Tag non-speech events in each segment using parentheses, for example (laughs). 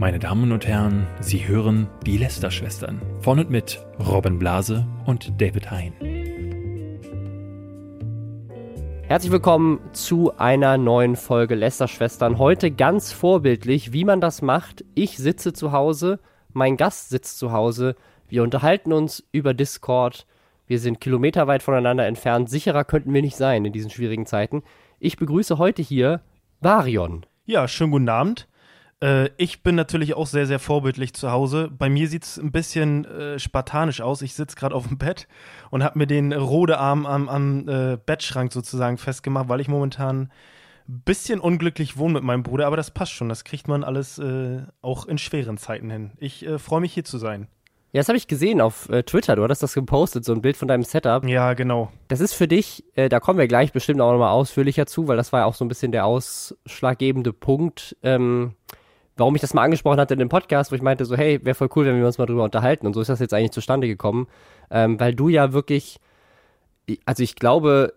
Meine Damen und Herren, Sie hören die Lester-Schwestern von und mit Robin Blase und David Hein. Herzlich willkommen zu einer neuen Folge Lester-Schwestern. Heute ganz vorbildlich, wie man das macht. Ich sitze zu Hause, mein Gast sitzt zu Hause. Wir unterhalten uns über Discord. Wir sind kilometerweit voneinander entfernt. Sicherer könnten wir nicht sein in diesen schwierigen Zeiten. Ich begrüße heute hier Varion. Ja, schönen guten Abend. Äh, ich bin natürlich auch sehr, sehr vorbildlich zu Hause. Bei mir sieht es ein bisschen äh, spartanisch aus. Ich sitze gerade auf dem Bett und habe mir den Rodearm am, am äh, Bettschrank sozusagen festgemacht, weil ich momentan ein bisschen unglücklich wohne mit meinem Bruder. Aber das passt schon. Das kriegt man alles äh, auch in schweren Zeiten hin. Ich äh, freue mich hier zu sein. Ja, das habe ich gesehen auf äh, Twitter. Du hattest das gepostet, so ein Bild von deinem Setup. Ja, genau. Das ist für dich, äh, da kommen wir gleich bestimmt auch nochmal ausführlicher zu, weil das war ja auch so ein bisschen der ausschlaggebende Punkt. Ähm, warum ich das mal angesprochen hatte in dem Podcast, wo ich meinte so, hey, wäre voll cool, wenn wir uns mal drüber unterhalten. Und so ist das jetzt eigentlich zustande gekommen, ähm, weil du ja wirklich, also ich glaube,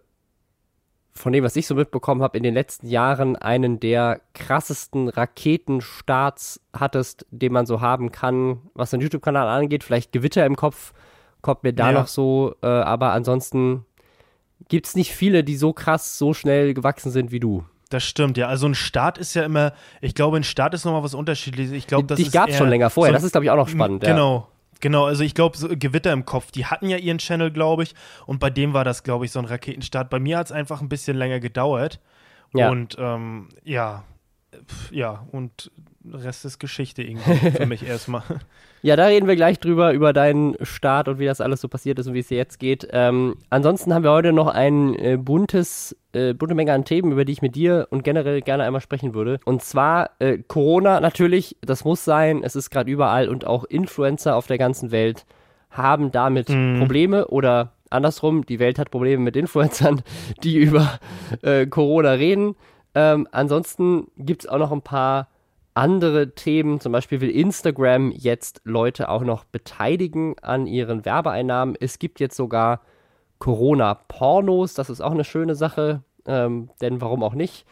von dem, was ich so mitbekommen habe, in den letzten Jahren einen der krassesten Raketenstarts hattest, den man so haben kann, was den YouTube-Kanal angeht. Vielleicht Gewitter im Kopf kommt mir da ja. noch so, äh, aber ansonsten gibt es nicht viele, die so krass, so schnell gewachsen sind wie du. Das stimmt, ja. Also ein Start ist ja immer, ich glaube, ein Start ist nochmal was unterschiedliches. Ich glaube, das Dich gab es schon länger vorher, so, das ist, glaube ich, auch noch spannend. Genau, ja. Genau, also ich glaube, so Gewitter im Kopf, die hatten ja ihren Channel, glaube ich, und bei dem war das, glaube ich, so ein Raketenstart. Bei mir hat es einfach ein bisschen länger gedauert. Ja. Und ähm, ja, ja, und Rest ist Geschichte irgendwie (laughs) für mich erstmal. Ja, da reden wir gleich drüber, über deinen Start und wie das alles so passiert ist und wie es dir jetzt geht. Ähm, ansonsten haben wir heute noch ein äh, buntes, äh, bunte Menge an Themen, über die ich mit dir und generell gerne einmal sprechen würde. Und zwar äh, Corona natürlich, das muss sein, es ist gerade überall und auch Influencer auf der ganzen Welt haben damit mm. Probleme oder andersrum, die Welt hat Probleme mit Influencern, (laughs) die über äh, Corona reden. Ähm, ansonsten gibt es auch noch ein paar andere Themen. Zum Beispiel will Instagram jetzt Leute auch noch beteiligen an ihren Werbeeinnahmen. Es gibt jetzt sogar Corona-Pornos. Das ist auch eine schöne Sache, ähm, denn warum auch nicht?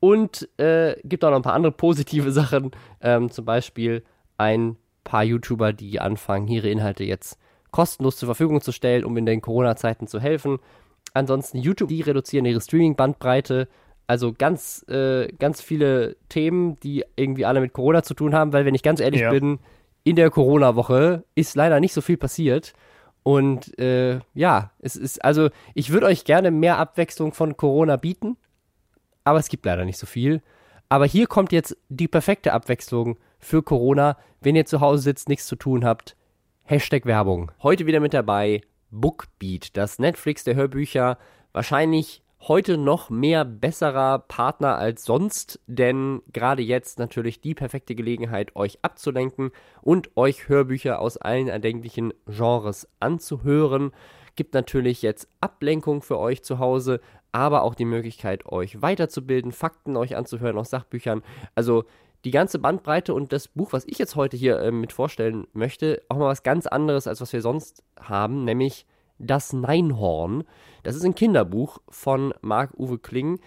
Und äh, gibt auch noch ein paar andere positive (laughs) Sachen. Ähm, zum Beispiel ein paar YouTuber, die anfangen, ihre Inhalte jetzt kostenlos zur Verfügung zu stellen, um in den Corona-Zeiten zu helfen. Ansonsten YouTube, die reduzieren ihre Streaming-Bandbreite also ganz, äh, ganz viele Themen, die irgendwie alle mit Corona zu tun haben, weil wenn ich ganz ehrlich ja. bin, in der Corona-Woche ist leider nicht so viel passiert. Und äh, ja, es ist, also ich würde euch gerne mehr Abwechslung von Corona bieten, aber es gibt leider nicht so viel. Aber hier kommt jetzt die perfekte Abwechslung für Corona, wenn ihr zu Hause sitzt, nichts zu tun habt. Hashtag Werbung. Heute wieder mit dabei Bookbeat, das Netflix der Hörbücher. Wahrscheinlich heute noch mehr besserer Partner als sonst, denn gerade jetzt natürlich die perfekte Gelegenheit, euch abzulenken und euch Hörbücher aus allen erdenklichen Genres anzuhören. Gibt natürlich jetzt Ablenkung für euch zu Hause, aber auch die Möglichkeit, euch weiterzubilden, Fakten euch anzuhören aus Sachbüchern. Also die ganze Bandbreite und das Buch, was ich jetzt heute hier äh, mit vorstellen möchte, auch mal was ganz anderes, als was wir sonst haben, nämlich das Neinhorn. Das ist ein Kinderbuch von Marc-Uwe Kling.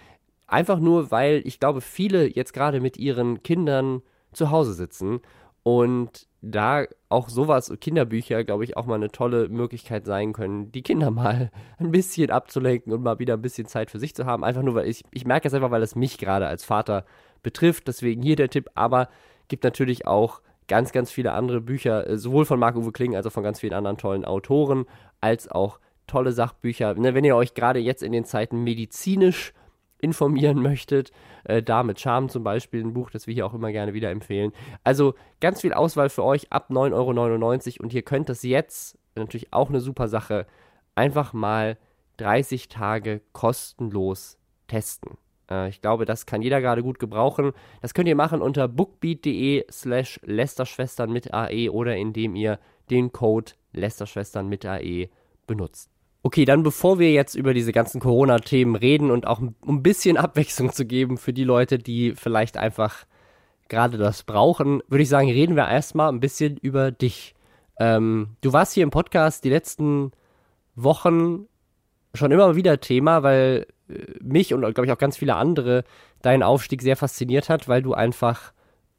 Einfach nur, weil ich glaube, viele jetzt gerade mit ihren Kindern zu Hause sitzen und da auch sowas, Kinderbücher, glaube ich, auch mal eine tolle Möglichkeit sein können, die Kinder (laughs) mal ein bisschen abzulenken und mal wieder ein bisschen Zeit für sich zu haben. Einfach nur, weil ich, ich merke es einfach, weil es mich gerade als Vater betrifft. Deswegen hier der Tipp. Aber gibt natürlich auch ganz, ganz viele andere Bücher, äh, sowohl von Marc-Uwe Kling als auch von ganz vielen anderen tollen Autoren, als auch tolle Sachbücher. Ne, wenn ihr euch gerade jetzt in den Zeiten medizinisch informieren möchtet, äh, da mit Charme zum Beispiel, ein Buch, das wir hier auch immer gerne wieder empfehlen. Also ganz viel Auswahl für euch ab 9,99 Euro und ihr könnt das jetzt, natürlich auch eine super Sache, einfach mal 30 Tage kostenlos testen. Äh, ich glaube, das kann jeder gerade gut gebrauchen. Das könnt ihr machen unter bookbeat.de slash Lästerschwestern mit AE oder indem ihr den Code Lästerschwestern mit AE benutzt. Okay, dann bevor wir jetzt über diese ganzen Corona-Themen reden und auch um ein bisschen (laughs) Abwechslung zu geben für die Leute, die vielleicht einfach gerade das brauchen, würde ich sagen, reden wir erstmal ein bisschen über dich. Ähm, du warst hier im Podcast die letzten Wochen schon immer wieder Thema, weil mich und glaube ich auch ganz viele andere deinen Aufstieg sehr fasziniert hat, weil du einfach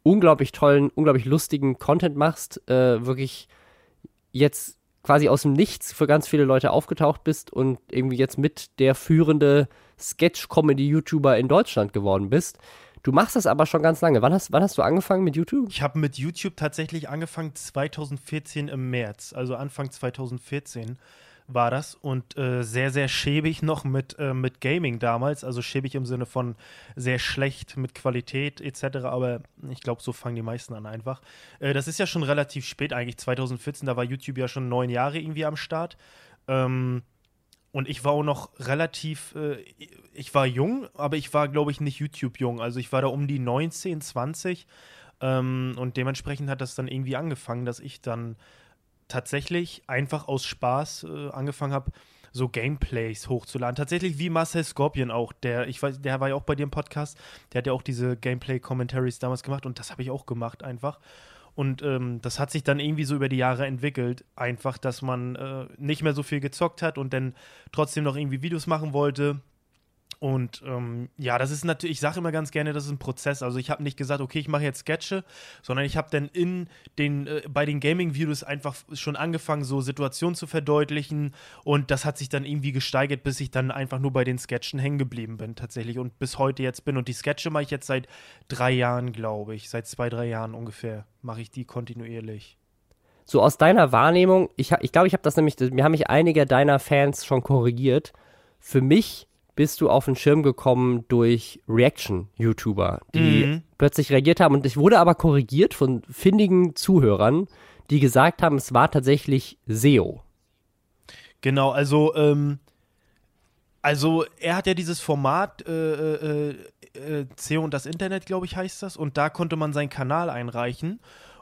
unglaublich tollen, unglaublich lustigen Content machst, äh, wirklich jetzt quasi aus dem Nichts für ganz viele Leute aufgetaucht bist und irgendwie jetzt mit der führende Sketch-Comedy-YouTuber in Deutschland geworden bist. Du machst das aber schon ganz lange. Wann hast, wann hast du angefangen mit YouTube? Ich habe mit YouTube tatsächlich angefangen 2014 im März, also Anfang 2014 war das und äh, sehr, sehr schäbig noch mit, äh, mit Gaming damals. Also schäbig im Sinne von sehr schlecht mit Qualität etc. Aber ich glaube, so fangen die meisten an einfach. Äh, das ist ja schon relativ spät eigentlich. 2014, da war YouTube ja schon neun Jahre irgendwie am Start. Ähm, und ich war auch noch relativ, äh, ich war jung, aber ich war, glaube ich, nicht YouTube-jung. Also ich war da um die 19, 20. Ähm, und dementsprechend hat das dann irgendwie angefangen, dass ich dann tatsächlich einfach aus Spaß äh, angefangen habe, so Gameplays hochzuladen. Tatsächlich wie Marcel Scorpion auch, der, ich weiß, der war ja auch bei dir im Podcast, der hat ja auch diese Gameplay-Commentaries damals gemacht und das habe ich auch gemacht einfach. Und ähm, das hat sich dann irgendwie so über die Jahre entwickelt, einfach, dass man äh, nicht mehr so viel gezockt hat und dann trotzdem noch irgendwie Videos machen wollte. Und ähm, ja, das ist natürlich, ich sage immer ganz gerne, das ist ein Prozess. Also ich habe nicht gesagt, okay, ich mache jetzt Sketche, sondern ich habe dann in den, äh, bei den Gaming-Videos einfach schon angefangen, so Situationen zu verdeutlichen. Und das hat sich dann irgendwie gesteigert, bis ich dann einfach nur bei den Sketchen hängen geblieben bin, tatsächlich. Und bis heute jetzt bin. Und die Sketche mache ich jetzt seit drei Jahren, glaube ich. Seit zwei, drei Jahren ungefähr mache ich die kontinuierlich. So aus deiner Wahrnehmung, ich glaube, ich, glaub, ich habe das nämlich, mir haben mich einige deiner Fans schon korrigiert. Für mich bist du auf den Schirm gekommen durch Reaction-YouTuber, die mhm. plötzlich reagiert haben. Und ich wurde aber korrigiert von findigen Zuhörern, die gesagt haben, es war tatsächlich SEO. Genau, also, ähm, also er hat ja dieses Format äh, äh, äh, SEO und das Internet, glaube ich, heißt das. Und da konnte man seinen Kanal einreichen.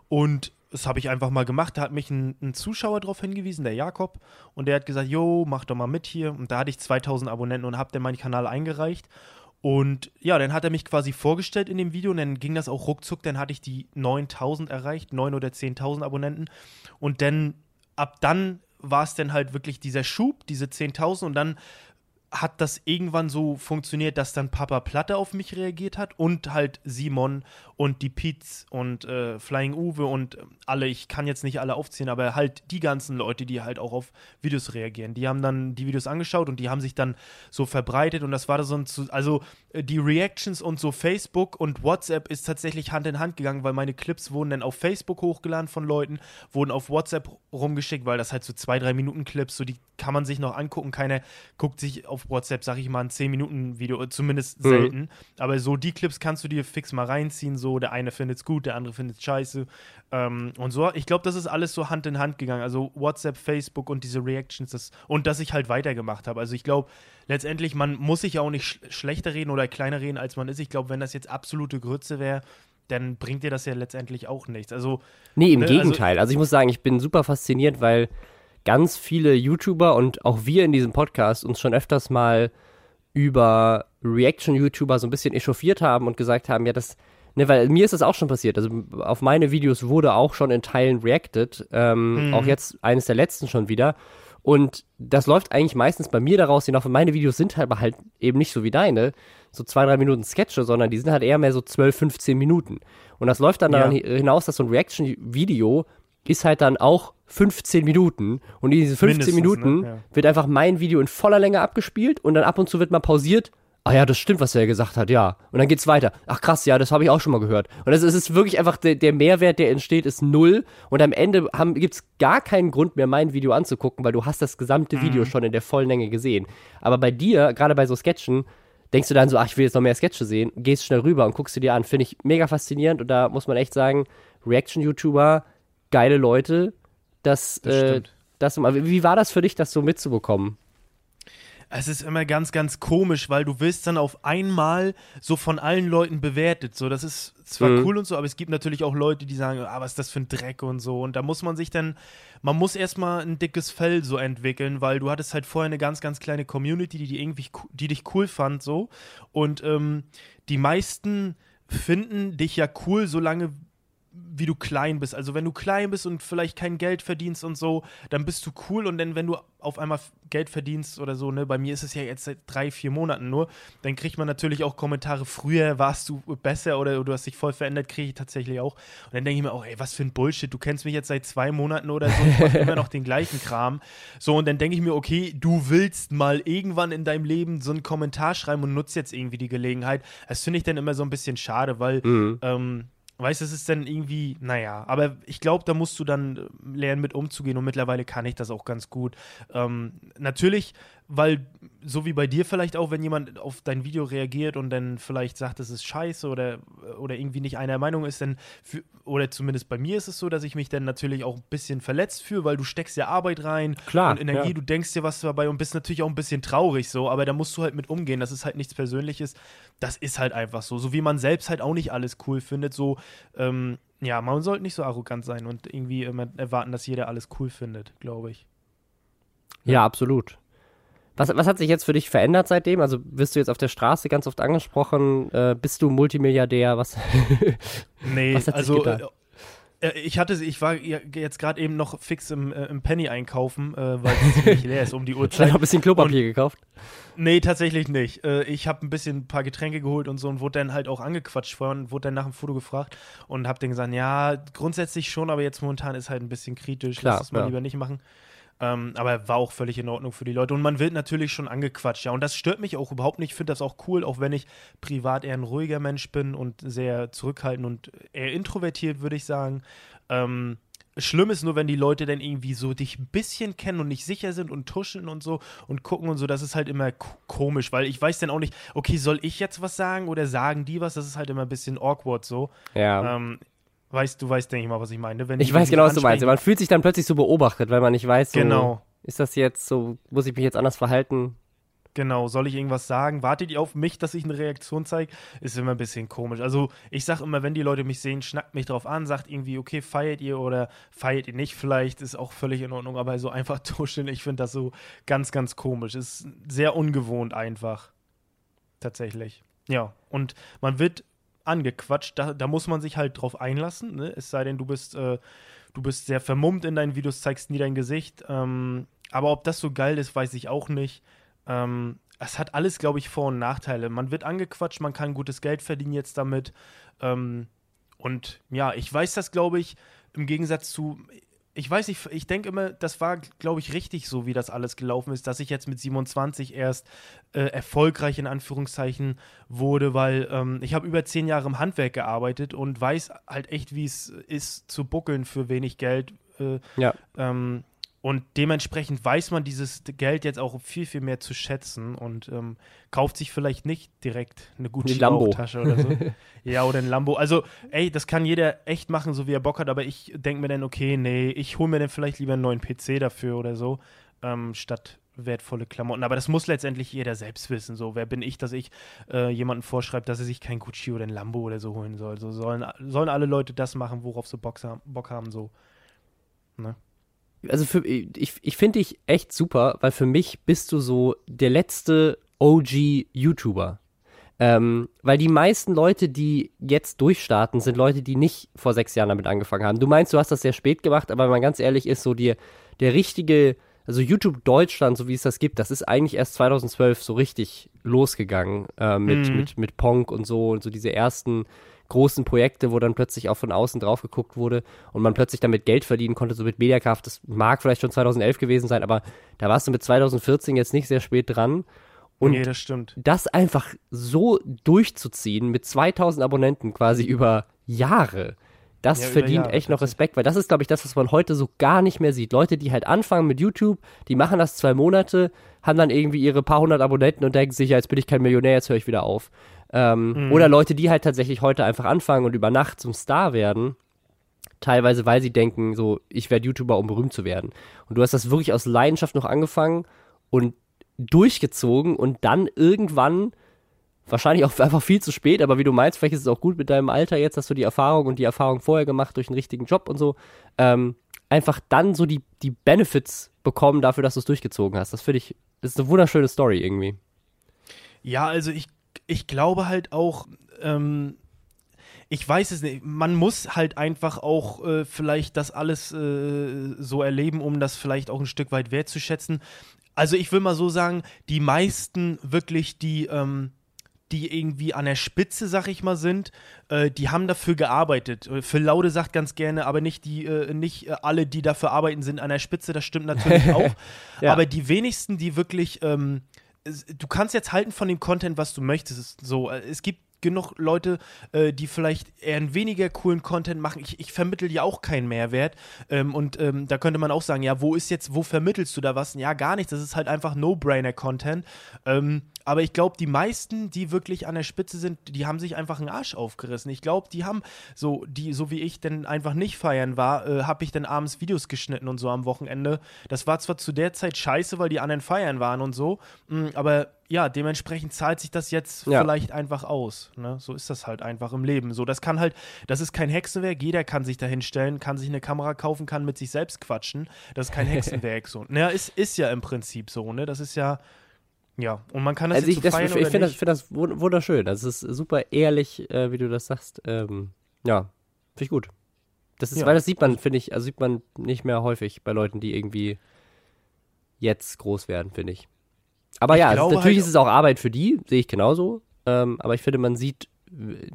Und das habe ich einfach mal gemacht. Da hat mich ein, ein, Zuschauer darauf hingewiesen, der Jakob, und der hat gesagt, yo, mach doch mal mit hier. Und da hatte ich 2000 Abonnenten und habe dann meinen Kanal eingereicht. Und ja, dann hat er mich quasi vorgestellt in dem Video und dann ging das auch ruckzuck. Dann hatte ich die 9000 erreicht, 9 oder 10.000 Abonnenten. Und dann, ab dann war es dann halt wirklich dieser Schub, diese 10.000 und dann hat das irgendwann so funktioniert, dass dann Papa Platte auf mich reagiert hat und halt Simon und die Pietz und äh, Flying Uwe und alle, ich kann jetzt nicht alle aufziehen, aber halt die ganzen Leute, die halt auch auf Videos reagieren, die haben dann die Videos angeschaut und die haben sich dann so verbreitet und das war so ein, also äh, die Reactions und so Facebook und WhatsApp ist tatsächlich Hand in Hand gegangen, weil meine Clips wurden dann auf Facebook hochgeladen von Leuten, wurden auf WhatsApp rumgeschickt, weil das halt so zwei, drei Minuten Clips, so die kann man sich noch angucken, keiner guckt sich auf WhatsApp, sag ich mal, ein 10-Minuten-Video, zumindest mhm. selten. Aber so die Clips kannst du dir fix mal reinziehen. So, der eine findet es gut, der andere findet es scheiße. Ähm, und so, ich glaube, das ist alles so Hand in Hand gegangen. Also WhatsApp, Facebook und diese Reactions das, und dass ich halt weitergemacht habe. Also ich glaube, letztendlich, man muss sich ja auch nicht sch schlechter reden oder kleiner reden, als man ist. Ich glaube, wenn das jetzt absolute Grütze wäre, dann bringt dir das ja letztendlich auch nichts. Also, nee, im ne, also Gegenteil. Also, also ich muss sagen, ich bin super fasziniert, weil ganz viele YouTuber und auch wir in diesem Podcast uns schon öfters mal über Reaction-YouTuber so ein bisschen echauffiert haben und gesagt haben, ja, das, ne, weil mir ist das auch schon passiert. Also auf meine Videos wurde auch schon in Teilen reacted, ähm, mhm. auch jetzt eines der letzten schon wieder. Und das läuft eigentlich meistens bei mir daraus hinauf. Und meine Videos sind halt, halt eben nicht so wie deine, so zwei, drei Minuten Sketche, sondern die sind halt eher mehr so 12, 15 Minuten. Und das läuft dann ja. hinaus, dass so ein Reaction-Video ist halt dann auch 15 Minuten. Und in diesen 15 Mindestens, ne? Minuten ne? ja. wird einfach mein Video in voller Länge abgespielt und dann ab und zu wird mal pausiert. Ah ja, das stimmt, was er gesagt hat, ja. Und dann geht's weiter. Ach krass, ja, das habe ich auch schon mal gehört. Und es ist wirklich einfach, der, der, Mehrwert, der entsteht, ist null. Und am Ende haben, gibt's gar keinen Grund mehr, mein Video anzugucken, weil du hast das gesamte mhm. Video schon in der vollen Länge gesehen. Aber bei dir, gerade bei so Sketchen, denkst du dann so, ach, ich will jetzt noch mehr Sketche sehen, gehst schnell rüber und guckst du dir an. Finde ich mega faszinierend und da muss man echt sagen, Reaction-YouTuber, geile Leute, das, das, äh, das wie war das für dich, das so mitzubekommen? Es ist immer ganz, ganz komisch, weil du wirst dann auf einmal so von allen Leuten bewertet. So, das ist zwar mhm. cool und so, aber es gibt natürlich auch Leute, die sagen, ah, was ist das für ein Dreck und so. Und da muss man sich dann, man muss erstmal ein dickes Fell so entwickeln, weil du hattest halt vorher eine ganz, ganz kleine Community, die, die irgendwie, die dich cool fand, so. Und ähm, die meisten finden dich ja cool, solange wie du klein bist. Also wenn du klein bist und vielleicht kein Geld verdienst und so, dann bist du cool und dann, wenn du auf einmal Geld verdienst oder so, ne, bei mir ist es ja jetzt seit drei, vier Monaten nur, dann kriegt man natürlich auch Kommentare, früher warst du besser oder du hast dich voll verändert, kriege ich tatsächlich auch. Und dann denke ich mir auch, ey, was für ein Bullshit, du kennst mich jetzt seit zwei Monaten oder so, ich mache immer noch den gleichen Kram. So, und dann denke ich mir, okay, du willst mal irgendwann in deinem Leben so einen Kommentar schreiben und nutzt jetzt irgendwie die Gelegenheit. Das finde ich dann immer so ein bisschen schade, weil mhm. ähm, Weißt du, es ist dann irgendwie, naja, aber ich glaube, da musst du dann äh, lernen, mit umzugehen und mittlerweile kann ich das auch ganz gut. Ähm, natürlich weil so wie bei dir vielleicht auch, wenn jemand auf dein Video reagiert und dann vielleicht sagt, es ist scheiße oder, oder irgendwie nicht einer Meinung ist, dann für, oder zumindest bei mir ist es so, dass ich mich dann natürlich auch ein bisschen verletzt fühle, weil du steckst ja Arbeit rein Klar, und Energie, ja. du denkst dir was dabei und bist natürlich auch ein bisschen traurig so, aber da musst du halt mit umgehen, das ist halt nichts Persönliches, das ist halt einfach so, so wie man selbst halt auch nicht alles cool findet, so, ähm, ja, man sollte nicht so arrogant sein und irgendwie immer erwarten, dass jeder alles cool findet, glaube ich. Ja, ja absolut. Was, was hat sich jetzt für dich verändert seitdem? Also wirst du jetzt auf der Straße ganz oft angesprochen? Äh, bist du Multimilliardär? Was, (laughs) nee, was also? Äh, äh, ich hatte, ich war jetzt gerade eben noch fix im, äh, im Penny einkaufen, äh, weil es ziemlich leer ist um die (laughs) Uhrzeit. Vielleicht noch ein bisschen Klopapier und, gekauft? Nee, tatsächlich nicht. Äh, ich habe ein bisschen ein paar Getränke geholt und so und wurde dann halt auch angequatscht vorher und wurde dann nach dem Foto gefragt und habe dann gesagt, ja, grundsätzlich schon, aber jetzt momentan ist halt ein bisschen kritisch, Klar, lass es mal ja. lieber nicht machen. Ähm, aber war auch völlig in Ordnung für die Leute. Und man wird natürlich schon angequatscht, ja. Und das stört mich auch überhaupt nicht. Ich finde das auch cool, auch wenn ich privat eher ein ruhiger Mensch bin und sehr zurückhaltend und eher introvertiert, würde ich sagen. Ähm, Schlimm ist nur, wenn die Leute dann irgendwie so dich ein bisschen kennen und nicht sicher sind und tuscheln und so und gucken und so. Das ist halt immer komisch, weil ich weiß dann auch nicht, okay, soll ich jetzt was sagen oder sagen die was? Das ist halt immer ein bisschen awkward so. Ja. Ähm, Weißt du, weißt, denke ich mal, was ich meine. Wenn ich weiß genau, was du meinst. Man fühlt sich dann plötzlich so beobachtet, weil man nicht weiß, so, genau. ist das jetzt so, muss ich mich jetzt anders verhalten? Genau, soll ich irgendwas sagen? Wartet ihr auf mich, dass ich eine Reaktion zeige? Ist immer ein bisschen komisch. Also ich sage immer, wenn die Leute mich sehen, schnackt mich drauf an, sagt irgendwie, okay, feiert ihr oder feiert ihr nicht vielleicht, ist auch völlig in Ordnung, aber so einfach (laughs) tuscheln, ich finde das so ganz, ganz komisch. Ist sehr ungewohnt einfach. Tatsächlich. Ja, und man wird angequatscht. Da, da muss man sich halt drauf einlassen. Ne? Es sei denn, du bist, äh, du bist sehr vermummt in deinen Videos, zeigst nie dein Gesicht. Ähm, aber ob das so geil ist, weiß ich auch nicht. Ähm, es hat alles, glaube ich, Vor- und Nachteile. Man wird angequatscht, man kann gutes Geld verdienen jetzt damit. Ähm, und ja, ich weiß das, glaube ich, im Gegensatz zu, ich weiß nicht, ich denke immer, das war, glaube ich, richtig so, wie das alles gelaufen ist, dass ich jetzt mit 27 erst äh, erfolgreich in Anführungszeichen wurde, weil ähm, ich habe über zehn Jahre im Handwerk gearbeitet und weiß halt echt, wie es ist, zu buckeln für wenig Geld. Äh, ja. Ähm, und dementsprechend weiß man dieses Geld jetzt auch viel, viel mehr zu schätzen und ähm, kauft sich vielleicht nicht direkt eine gute Bauchtasche oder so. (laughs) ja, oder ein Lambo. Also, ey, das kann jeder echt machen, so wie er Bock hat, aber ich denke mir dann, okay, nee, ich hole mir dann vielleicht lieber einen neuen PC dafür oder so, ähm, statt wertvolle Klamotten. Aber das muss letztendlich jeder selbst wissen. So, wer bin ich, dass ich äh, jemanden vorschreibe, dass er sich kein Gucci oder ein Lambo oder so holen soll. So sollen, sollen alle Leute das machen, worauf sie Bock, Bock haben, so. Ne? Also für, ich, ich finde dich echt super, weil für mich bist du so der letzte OG-YouTuber. Ähm, weil die meisten Leute, die jetzt durchstarten, sind Leute, die nicht vor sechs Jahren damit angefangen haben. Du meinst, du hast das sehr spät gemacht, aber wenn man ganz ehrlich ist, so dir, der richtige, also YouTube Deutschland, so wie es das gibt, das ist eigentlich erst 2012 so richtig losgegangen äh, mit, mhm. mit, mit Ponk und so und so diese ersten großen Projekte, wo dann plötzlich auch von außen drauf geguckt wurde und man plötzlich damit Geld verdienen konnte, so mit Mediakraft. Das mag vielleicht schon 2011 gewesen sein, aber da warst du mit 2014 jetzt nicht sehr spät dran. Und nee, das stimmt. Das einfach so durchzuziehen mit 2000 Abonnenten quasi über Jahre, das ja, verdient Jahre, echt noch Respekt, weil das ist, glaube ich, das, was man heute so gar nicht mehr sieht. Leute, die halt anfangen mit YouTube, die machen das zwei Monate, haben dann irgendwie ihre paar hundert Abonnenten und denken sich, ja, jetzt bin ich kein Millionär, jetzt höre ich wieder auf. Ähm, mhm. Oder Leute, die halt tatsächlich heute einfach anfangen und über Nacht zum Star werden. Teilweise, weil sie denken, so, ich werde YouTuber, um berühmt zu werden. Und du hast das wirklich aus Leidenschaft noch angefangen und durchgezogen und dann irgendwann, wahrscheinlich auch (laughs) einfach viel zu spät, aber wie du meinst, vielleicht ist es auch gut mit deinem Alter jetzt, hast du die Erfahrung und die Erfahrung vorher gemacht durch einen richtigen Job und so, ähm, einfach dann so die, die Benefits bekommen dafür, dass du es durchgezogen hast. Das finde ich, das ist eine wunderschöne Story irgendwie. Ja, also ich ich glaube halt auch, ähm, ich weiß es nicht. Man muss halt einfach auch äh, vielleicht das alles äh, so erleben, um das vielleicht auch ein Stück weit wertzuschätzen. Also ich will mal so sagen, die meisten wirklich, die, ähm, die irgendwie an der Spitze, sag ich mal, sind, äh, die haben dafür gearbeitet. Äh, Phil Laude sagt ganz gerne, aber nicht die, äh, nicht äh, alle, die dafür arbeiten, sind an der Spitze. Das stimmt natürlich (laughs) auch. ja. Aber die wenigsten, die wirklich, ähm, du kannst jetzt halten von dem Content, was du möchtest. So, äh, es gibt genug Leute, äh, die vielleicht eher einen weniger coolen Content machen. Ich, ich vermittel ja auch keinen Mehrwert. Ähm, und ähm, da könnte man auch sagen, ja, wo ist jetzt, wo vermittelst du da was? Ja, gar nichts. Das ist halt einfach No-Brainer-Content. Ähm, aber ich glaube, die meisten, die wirklich an der Spitze sind, die haben sich einfach einen Arsch aufgerissen. Ich glaube, die haben so, die, so wie ich denn einfach nicht feiern war, äh, habe ich dann abends Videos geschnitten und so am Wochenende. Das war zwar zu der Zeit scheiße, weil die anderen feiern waren und so, mh, mm, aber ja, dementsprechend zahlt sich das jetzt ja. vielleicht einfach aus. Ne? So ist das halt einfach im Leben. So, das kann halt, das ist kein Hexenwerk. Jeder kann sich da hinstellen, kann sich eine Kamera kaufen, kann mit sich selbst quatschen. Das ist kein (laughs) Hexenwerk. so. Naja, ist, ist ja im Prinzip so. Ne? Das ist ja, ja, und man kann das also ich, das, ich finde das, find das wunderschön. Das ist super ehrlich, äh, wie du das sagst. Ähm, ja, finde ich gut. Das ist, ja. weil das sieht man, finde ich, also sieht man nicht mehr häufig bei Leuten, die irgendwie jetzt groß werden, finde ich. Aber ich ja, also natürlich halt, ist es auch Arbeit für die, sehe ich genauso. Ähm, aber ich finde, man sieht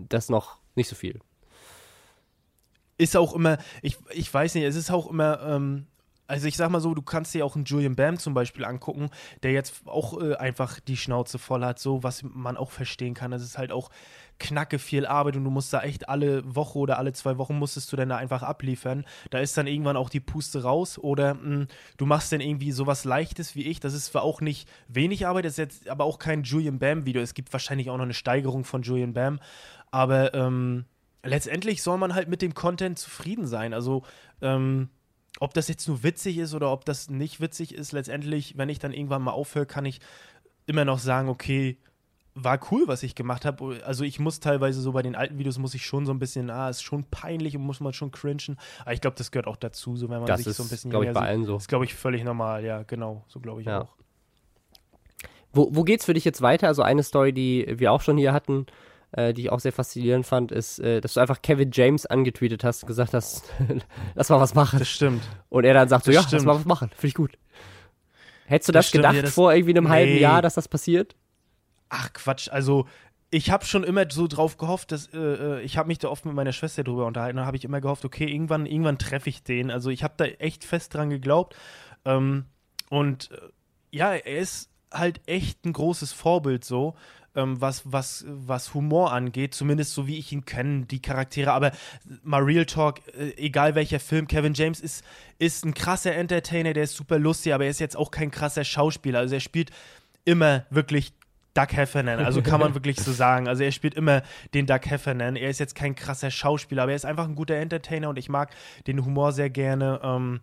das noch nicht so viel. Ist auch immer, ich, ich weiß nicht, es ist auch immer, ähm, also ich sag mal so, du kannst dir auch einen Julian Bam zum Beispiel angucken, der jetzt auch äh, einfach die Schnauze voll hat, so was man auch verstehen kann. Das ist halt auch knacke viel Arbeit und du musst da echt alle Woche oder alle zwei Wochen musstest du dann da einfach abliefern. Da ist dann irgendwann auch die Puste raus oder mh, hm, du machst dann irgendwie sowas Leichtes wie ich. Das ist zwar auch nicht wenig Arbeit, das ist jetzt aber auch kein Julian Bam Video. Es gibt wahrscheinlich auch noch eine Steigerung von Julian Bam, aber ähm, letztendlich soll man halt mit dem Content zufrieden sein. Also ähm, ob das jetzt nur witzig ist oder ob das nicht witzig ist, letztendlich, wenn ich dann irgendwann mal aufhöre, kann ich immer noch sagen, okay, war cool, was ich gemacht habe. Also ich muss teilweise so bei den alten Videos muss ich schon so ein bisschen, ah, ist schon peinlich und muss man schon cringen. Aber ich glaube, das gehört auch dazu, so wenn man das sich ist, so ein bisschen glaube ich, bei allen so. Ist glaube ich völlig normal, ja, genau, so glaube ich ja. auch. Wo, wo geht's für dich jetzt weiter? Also eine Story, die wir auch schon hier hatten, äh, die ich auch sehr faszinierend fand, ist, äh, dass du einfach Kevin James angetweetet hast und gesagt hast, (laughs) lass mal was machen. Das stimmt. Und er dann sagt so, ja, stimmt. lass mal was machen, finde ich gut. Hättest du das, das gedacht ja, das, vor irgendwie einem nee. halben Jahr, dass das passiert? Ach Quatsch, also ich habe schon immer so drauf gehofft, dass äh, äh ich habe mich da oft mit meiner Schwester drüber unterhalten, da habe ich immer gehofft, okay, irgendwann, irgendwann treffe ich den. Also ich habe da echt fest dran geglaubt. Ähm, und äh, ja, er ist halt echt ein großes Vorbild so ähm, was, was, was Humor angeht, zumindest so wie ich ihn kenne, die Charaktere. Aber mal Real Talk, äh, egal welcher Film, Kevin James ist, ist ein krasser Entertainer, der ist super lustig, aber er ist jetzt auch kein krasser Schauspieler. Also er spielt immer wirklich Doug Heffernan, also kann man (laughs) wirklich so sagen. Also er spielt immer den Doug Heffernan. Er ist jetzt kein krasser Schauspieler, aber er ist einfach ein guter Entertainer und ich mag den Humor sehr gerne. Ähm,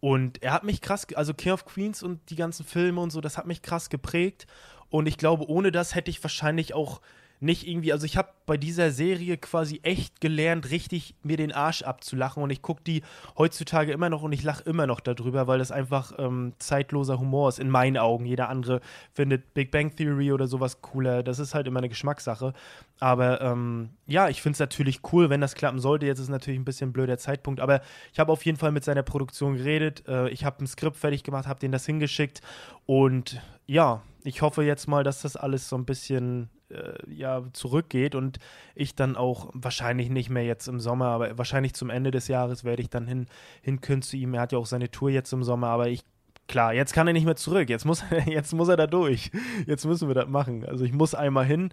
und er hat mich krass, also King of Queens und die ganzen Filme und so, das hat mich krass geprägt. Und ich glaube, ohne das hätte ich wahrscheinlich auch nicht irgendwie, also ich habe bei dieser Serie quasi echt gelernt, richtig mir den Arsch abzulachen und ich gucke die heutzutage immer noch und ich lache immer noch darüber, weil das einfach ähm, zeitloser Humor ist, in meinen Augen. Jeder andere findet Big Bang Theory oder sowas cooler, das ist halt immer eine Geschmackssache. Aber ähm, ja, ich finde es natürlich cool, wenn das klappen sollte. Jetzt ist natürlich ein bisschen ein blöder Zeitpunkt, aber ich habe auf jeden Fall mit seiner Produktion geredet. Äh, ich habe ein Skript fertig gemacht, habe denen das hingeschickt und ja, ich hoffe jetzt mal, dass das alles so ein bisschen äh, ja, zurückgeht und ich dann auch wahrscheinlich nicht mehr jetzt im Sommer, aber wahrscheinlich zum Ende des Jahres werde ich dann hin, hin können zu ihm. Er hat ja auch seine Tour jetzt im Sommer, aber ich klar, jetzt kann er nicht mehr zurück. Jetzt muss, (laughs) jetzt muss er da durch. Jetzt müssen wir das machen. Also ich muss einmal hin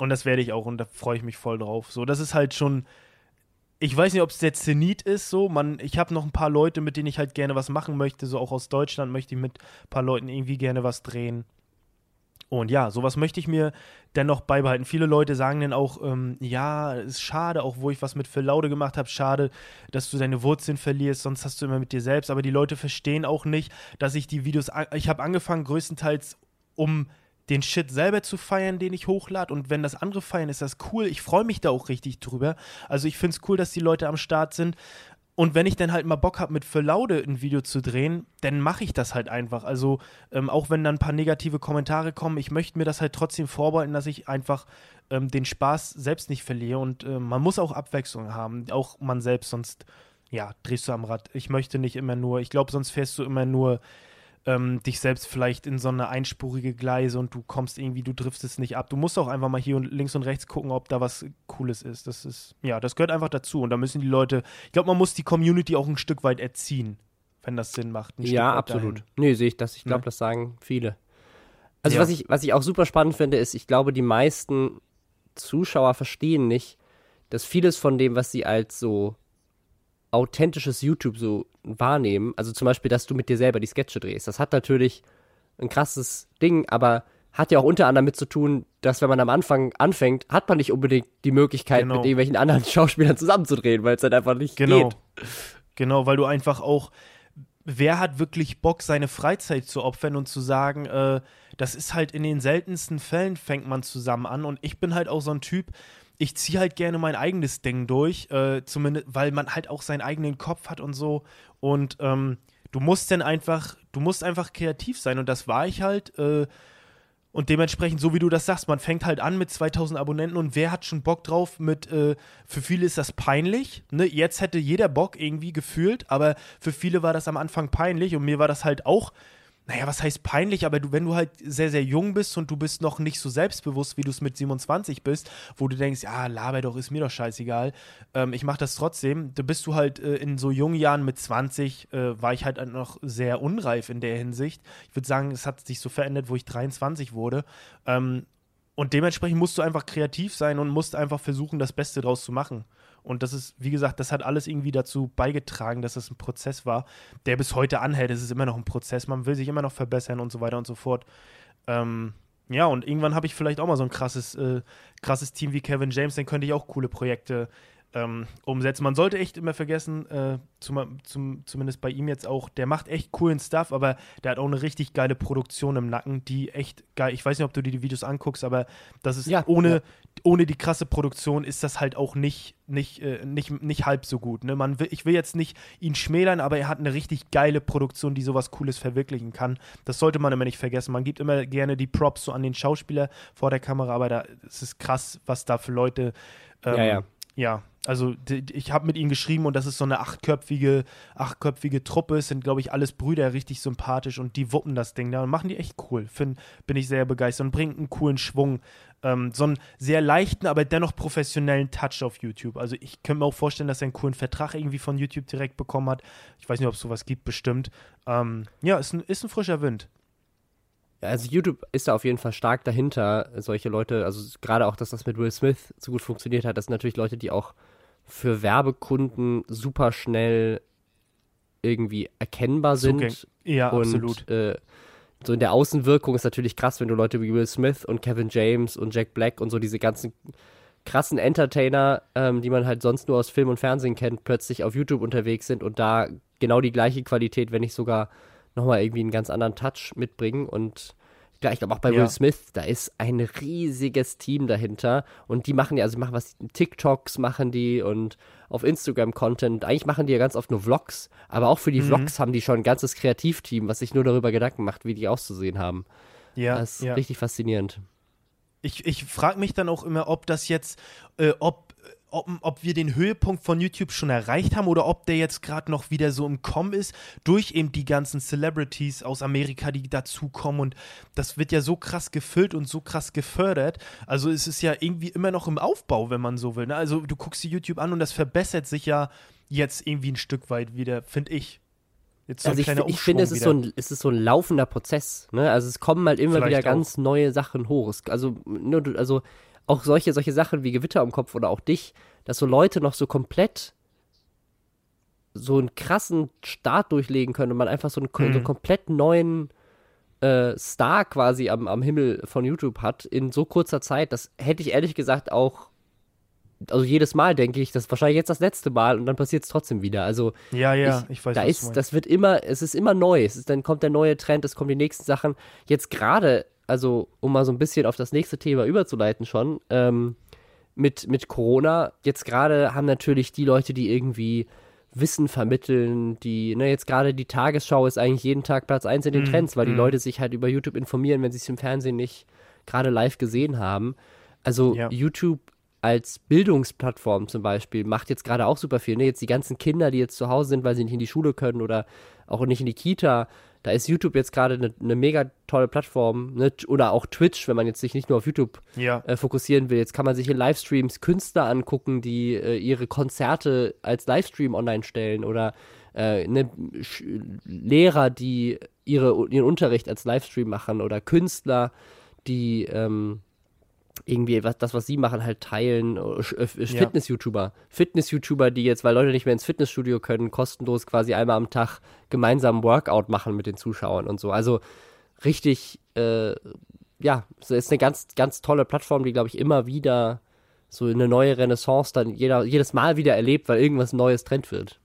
und das werde ich auch und da freue ich mich voll drauf. So, das ist halt schon. Ich weiß nicht, ob es der Zenit ist, so. Man, ich habe noch ein paar Leute, mit denen ich halt gerne was machen möchte. So auch aus Deutschland möchte ich mit ein paar Leuten irgendwie gerne was drehen. Und ja, sowas möchte ich mir dennoch beibehalten. Viele Leute sagen dann auch, ähm, ja, ist schade, auch wo ich was mit Phil Laude gemacht habe, schade, dass du deine Wurzeln verlierst, sonst hast du immer mit dir selbst. Aber die Leute verstehen auch nicht, dass ich die Videos, ich habe angefangen größtenteils, um den Shit selber zu feiern, den ich hochlade. Und wenn das andere feiern, ist das cool. Ich freue mich da auch richtig drüber. Also ich finde es cool, dass die Leute am Start sind. Und wenn ich dann halt mal Bock habe, mit für Laude ein Video zu drehen, dann mache ich das halt einfach. Also ähm, auch wenn dann ein paar negative Kommentare kommen, ich möchte mir das halt trotzdem vorbereiten, dass ich einfach ähm, den Spaß selbst nicht verliere. Und äh, man muss auch Abwechslung haben, auch man selbst, sonst ja, drehst du am Rad. Ich möchte nicht immer nur, ich glaube, sonst fährst du immer nur ähm, dich selbst vielleicht in so eine einspurige Gleise und du kommst irgendwie, du driftest nicht ab. Du musst auch einfach mal hier und links und rechts gucken, ob da was Cooles ist. Das ist, ja, das gehört einfach dazu. Und da müssen die Leute, ich glaube, man muss die Community auch ein Stück weit erziehen, wenn das Sinn macht. ja, absolut. Dahin. Nee, sehe ich das. Ich glaube, ja. das sagen viele. Also ja. was, ich, was ich auch super spannend finde, ist, ich glaube, die meisten Zuschauer verstehen nicht, dass vieles von dem, was sie als so authentisches YouTube so wahrnehmen. Also zum Beispiel, dass du mit dir selber die Sketche drehst. Das hat natürlich ein krasses Ding, aber hat ja auch unter anderem damit zu tun, dass wenn man am Anfang anfängt, hat man nicht unbedingt die Möglichkeit, genau. mit irgendwelchen anderen (laughs) Schauspielern zusammenzudrehen, weil es halt einfach nicht genau. geht. Genau, weil du einfach auch, wer hat wirklich Bock, seine Freizeit zu opfern und zu sagen, äh, das ist halt in den seltensten Fällen fängt man zusammen an und ich bin halt auch so ein Typ, ich ziehe halt gerne mein eigenes Ding durch, äh, zumindest, weil man halt auch seinen eigenen Kopf hat und so. Und ähm, du musst dann einfach, du musst einfach kreativ sein und das war ich halt. Äh, und dementsprechend, so wie du das sagst, man fängt halt an mit 2000 Abonnenten und wer hat schon Bock drauf mit, äh, für viele ist das peinlich, ne? Jetzt hätte jeder Bock irgendwie gefühlt, aber für viele war das am Anfang peinlich und mir war das halt auch naja, was heißt peinlich, aber du, wenn du halt sehr, sehr jung bist und du bist noch nicht so selbstbewusst, wie du es mit 27 bist, wo du denkst, ja, laber doch, ist mir doch scheißegal, ähm, ich mach das trotzdem, da bist du halt äh, in so jungen Jahren mit 20, äh, war ich halt noch sehr unreif in der Hinsicht. Ich würde sagen, es hat sich so verändert, wo ich 23 wurde. Ähm, und dementsprechend musst du einfach kreativ sein und musst einfach versuchen, das Beste draus zu machen. Und das ist, wie gesagt, das hat alles irgendwie dazu beigetragen, dass es ein Prozess war, der bis heute anhält. Es ist immer noch ein Prozess, man will sich immer noch verbessern und so weiter und so fort. Ähm, ja, und irgendwann habe ich vielleicht auch mal so ein krasses, äh, krasses Team wie Kevin James, dann könnte ich auch coole Projekte ähm, umsetzen. Man sollte echt immer vergessen, äh, zum, zum, zumindest bei ihm jetzt auch, der macht echt coolen Stuff, aber der hat auch eine richtig geile Produktion im Nacken, die echt geil. Ich weiß nicht, ob du dir die Videos anguckst, aber das ist ja, ohne, ja. ohne die krasse Produktion ist das halt auch nicht, nicht, äh, nicht, nicht halb so gut. Ne? Man will, ich will jetzt nicht ihn schmälern, aber er hat eine richtig geile Produktion, die sowas Cooles verwirklichen kann. Das sollte man immer nicht vergessen. Man gibt immer gerne die Props so an den Schauspieler vor der Kamera, aber da es ist krass, was da für Leute ähm, ja, ja. Ja also ich habe mit ihnen geschrieben und das ist so eine achtköpfige, achtköpfige Truppe. Es sind, glaube ich, alles Brüder, richtig sympathisch und die wuppen das Ding da und machen die echt cool. Find, bin ich sehr begeistert und bringt einen coolen Schwung. Ähm, so einen sehr leichten, aber dennoch professionellen Touch auf YouTube. Also ich könnte mir auch vorstellen, dass er einen coolen Vertrag irgendwie von YouTube direkt bekommen hat. Ich weiß nicht, ob es sowas gibt, bestimmt. Ähm, ja, ist ein, ist ein frischer Wind also YouTube ist da auf jeden Fall stark dahinter, solche Leute, also gerade auch, dass das mit Will Smith so gut funktioniert hat, das sind natürlich Leute, die auch für Werbekunden super schnell irgendwie erkennbar sind. Okay. Ja, und, absolut. Äh, so in der Außenwirkung ist natürlich krass, wenn du Leute wie Will Smith und Kevin James und Jack Black und so diese ganzen krassen Entertainer, ähm, die man halt sonst nur aus Film und Fernsehen kennt, plötzlich auf YouTube unterwegs sind und da genau die gleiche Qualität, wenn nicht sogar nochmal irgendwie einen ganz anderen Touch mitbringen. Und ich glaube auch bei ja. Will Smith, da ist ein riesiges Team dahinter. Und die machen ja, also machen was, TikToks machen die und auf Instagram Content. Eigentlich machen die ja ganz oft nur Vlogs, aber auch für die mhm. Vlogs haben die schon ein ganzes Kreativteam, was sich nur darüber Gedanken macht, wie die auszusehen haben. Ja. Das ist ja. richtig faszinierend. Ich, ich frage mich dann auch immer, ob das jetzt, äh, ob ob, ob wir den Höhepunkt von YouTube schon erreicht haben oder ob der jetzt gerade noch wieder so im Kommen ist, durch eben die ganzen Celebrities aus Amerika, die dazukommen. Und das wird ja so krass gefüllt und so krass gefördert. Also es ist ja irgendwie immer noch im Aufbau, wenn man so will. Ne? Also du guckst die YouTube an und das verbessert sich ja jetzt irgendwie ein Stück weit wieder, finde ich. Jetzt so also ich, ich finde, es ist, so ein, es ist so ein laufender Prozess. Ne? Also es kommen halt immer Vielleicht wieder ganz auch. neue Sachen hoch. Es, also, also auch solche, solche Sachen wie Gewitter im Kopf oder auch dich, dass so Leute noch so komplett so einen krassen Start durchlegen können und man einfach so einen, mhm. so einen komplett neuen äh, Star quasi am, am Himmel von YouTube hat in so kurzer Zeit, das hätte ich ehrlich gesagt auch, also jedes Mal denke ich, das ist wahrscheinlich jetzt das letzte Mal und dann passiert es trotzdem wieder. Also ja, ja, ich, ich weiß. Da ist, das wird immer, es ist immer neu. Es ist, dann kommt der neue Trend, es kommen die nächsten Sachen. Jetzt gerade also um mal so ein bisschen auf das nächste Thema überzuleiten schon, ähm, mit, mit Corona, jetzt gerade haben natürlich die Leute, die irgendwie Wissen vermitteln, die, ne, jetzt gerade die Tagesschau ist eigentlich jeden Tag Platz 1 in den Mm, Trends, weil die mm. Leute sich halt über YouTube informieren, wenn sie es im Fernsehen nicht gerade live gesehen haben. Also Ja. YouTube als Bildungsplattform zum Beispiel macht jetzt gerade auch super viel. Ne? Jetzt die ganzen Kinder, die jetzt zu Hause sind, weil sie nicht in die Schule können oder auch nicht in die Kita, da ist YouTube jetzt gerade eine ne mega tolle Plattform. Ne? Oder auch Twitch, wenn man jetzt sich nicht nur auf YouTube Ja. äh, fokussieren will. Jetzt kann man sich in Livestreams Künstler angucken, die äh, ihre Konzerte als Livestream online stellen oder äh, ne, Lehrer, die ihre, ihren Unterricht als Livestream machen oder Künstler, die ähm, irgendwie was, das, was sie machen, halt teilen. Äh, äh, Fitness-YouTuber. Fitness-YouTuber, die jetzt, weil Leute nicht mehr ins Fitnessstudio können, kostenlos quasi einmal am Tag gemeinsam einen Workout machen mit den Zuschauern und so. Also richtig, äh, ja, es ist eine ganz, ganz tolle Plattform, die, glaube ich, immer wieder so eine neue Renaissance dann jeder, jedes Mal wieder erlebt, weil irgendwas Neues Trend wird.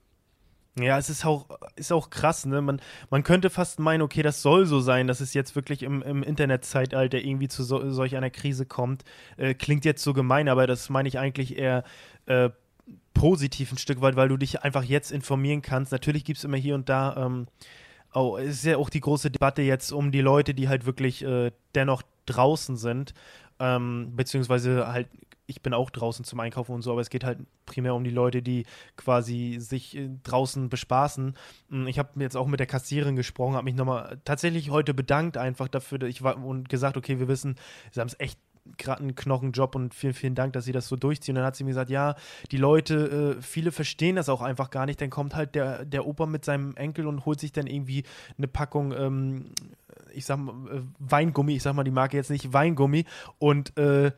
Ja, es ist auch, ist auch krass, ne? Man, man könnte fast meinen, okay, das soll so sein, dass es jetzt wirklich im, im Internetzeitalter irgendwie zu so, solch einer Krise kommt. Äh, klingt jetzt so gemein, aber das meine ich eigentlich eher äh, positiv ein Stück weit, weil du dich einfach jetzt informieren kannst. Natürlich gibt es immer hier und da, ähm, oh, es ist ja auch die große Debatte jetzt um die Leute, die halt wirklich äh, dennoch draußen sind, ähm, beziehungsweise halt ich bin auch draußen zum Einkaufen und so, aber es geht halt primär um die Leute, die quasi sich äh, draußen bespaßen. Mm, Ich habe jetzt auch mit der Kassiererin gesprochen, habe mich nochmal tatsächlich heute bedankt einfach dafür, ich war und gesagt, okay, wir wissen, sie haben es echt gerade einen Knochenjob und vielen, vielen Dank, dass sie das so durchziehen. Und dann hat sie mir gesagt, ja, die Leute, äh, viele verstehen das auch einfach gar nicht. Dann kommt halt der, der Opa mit seinem Enkel und holt sich dann irgendwie eine Packung, ähm, ich sag mal, äh, Weingummi, ich sag mal die Marke jetzt nicht, Weingummi und äh,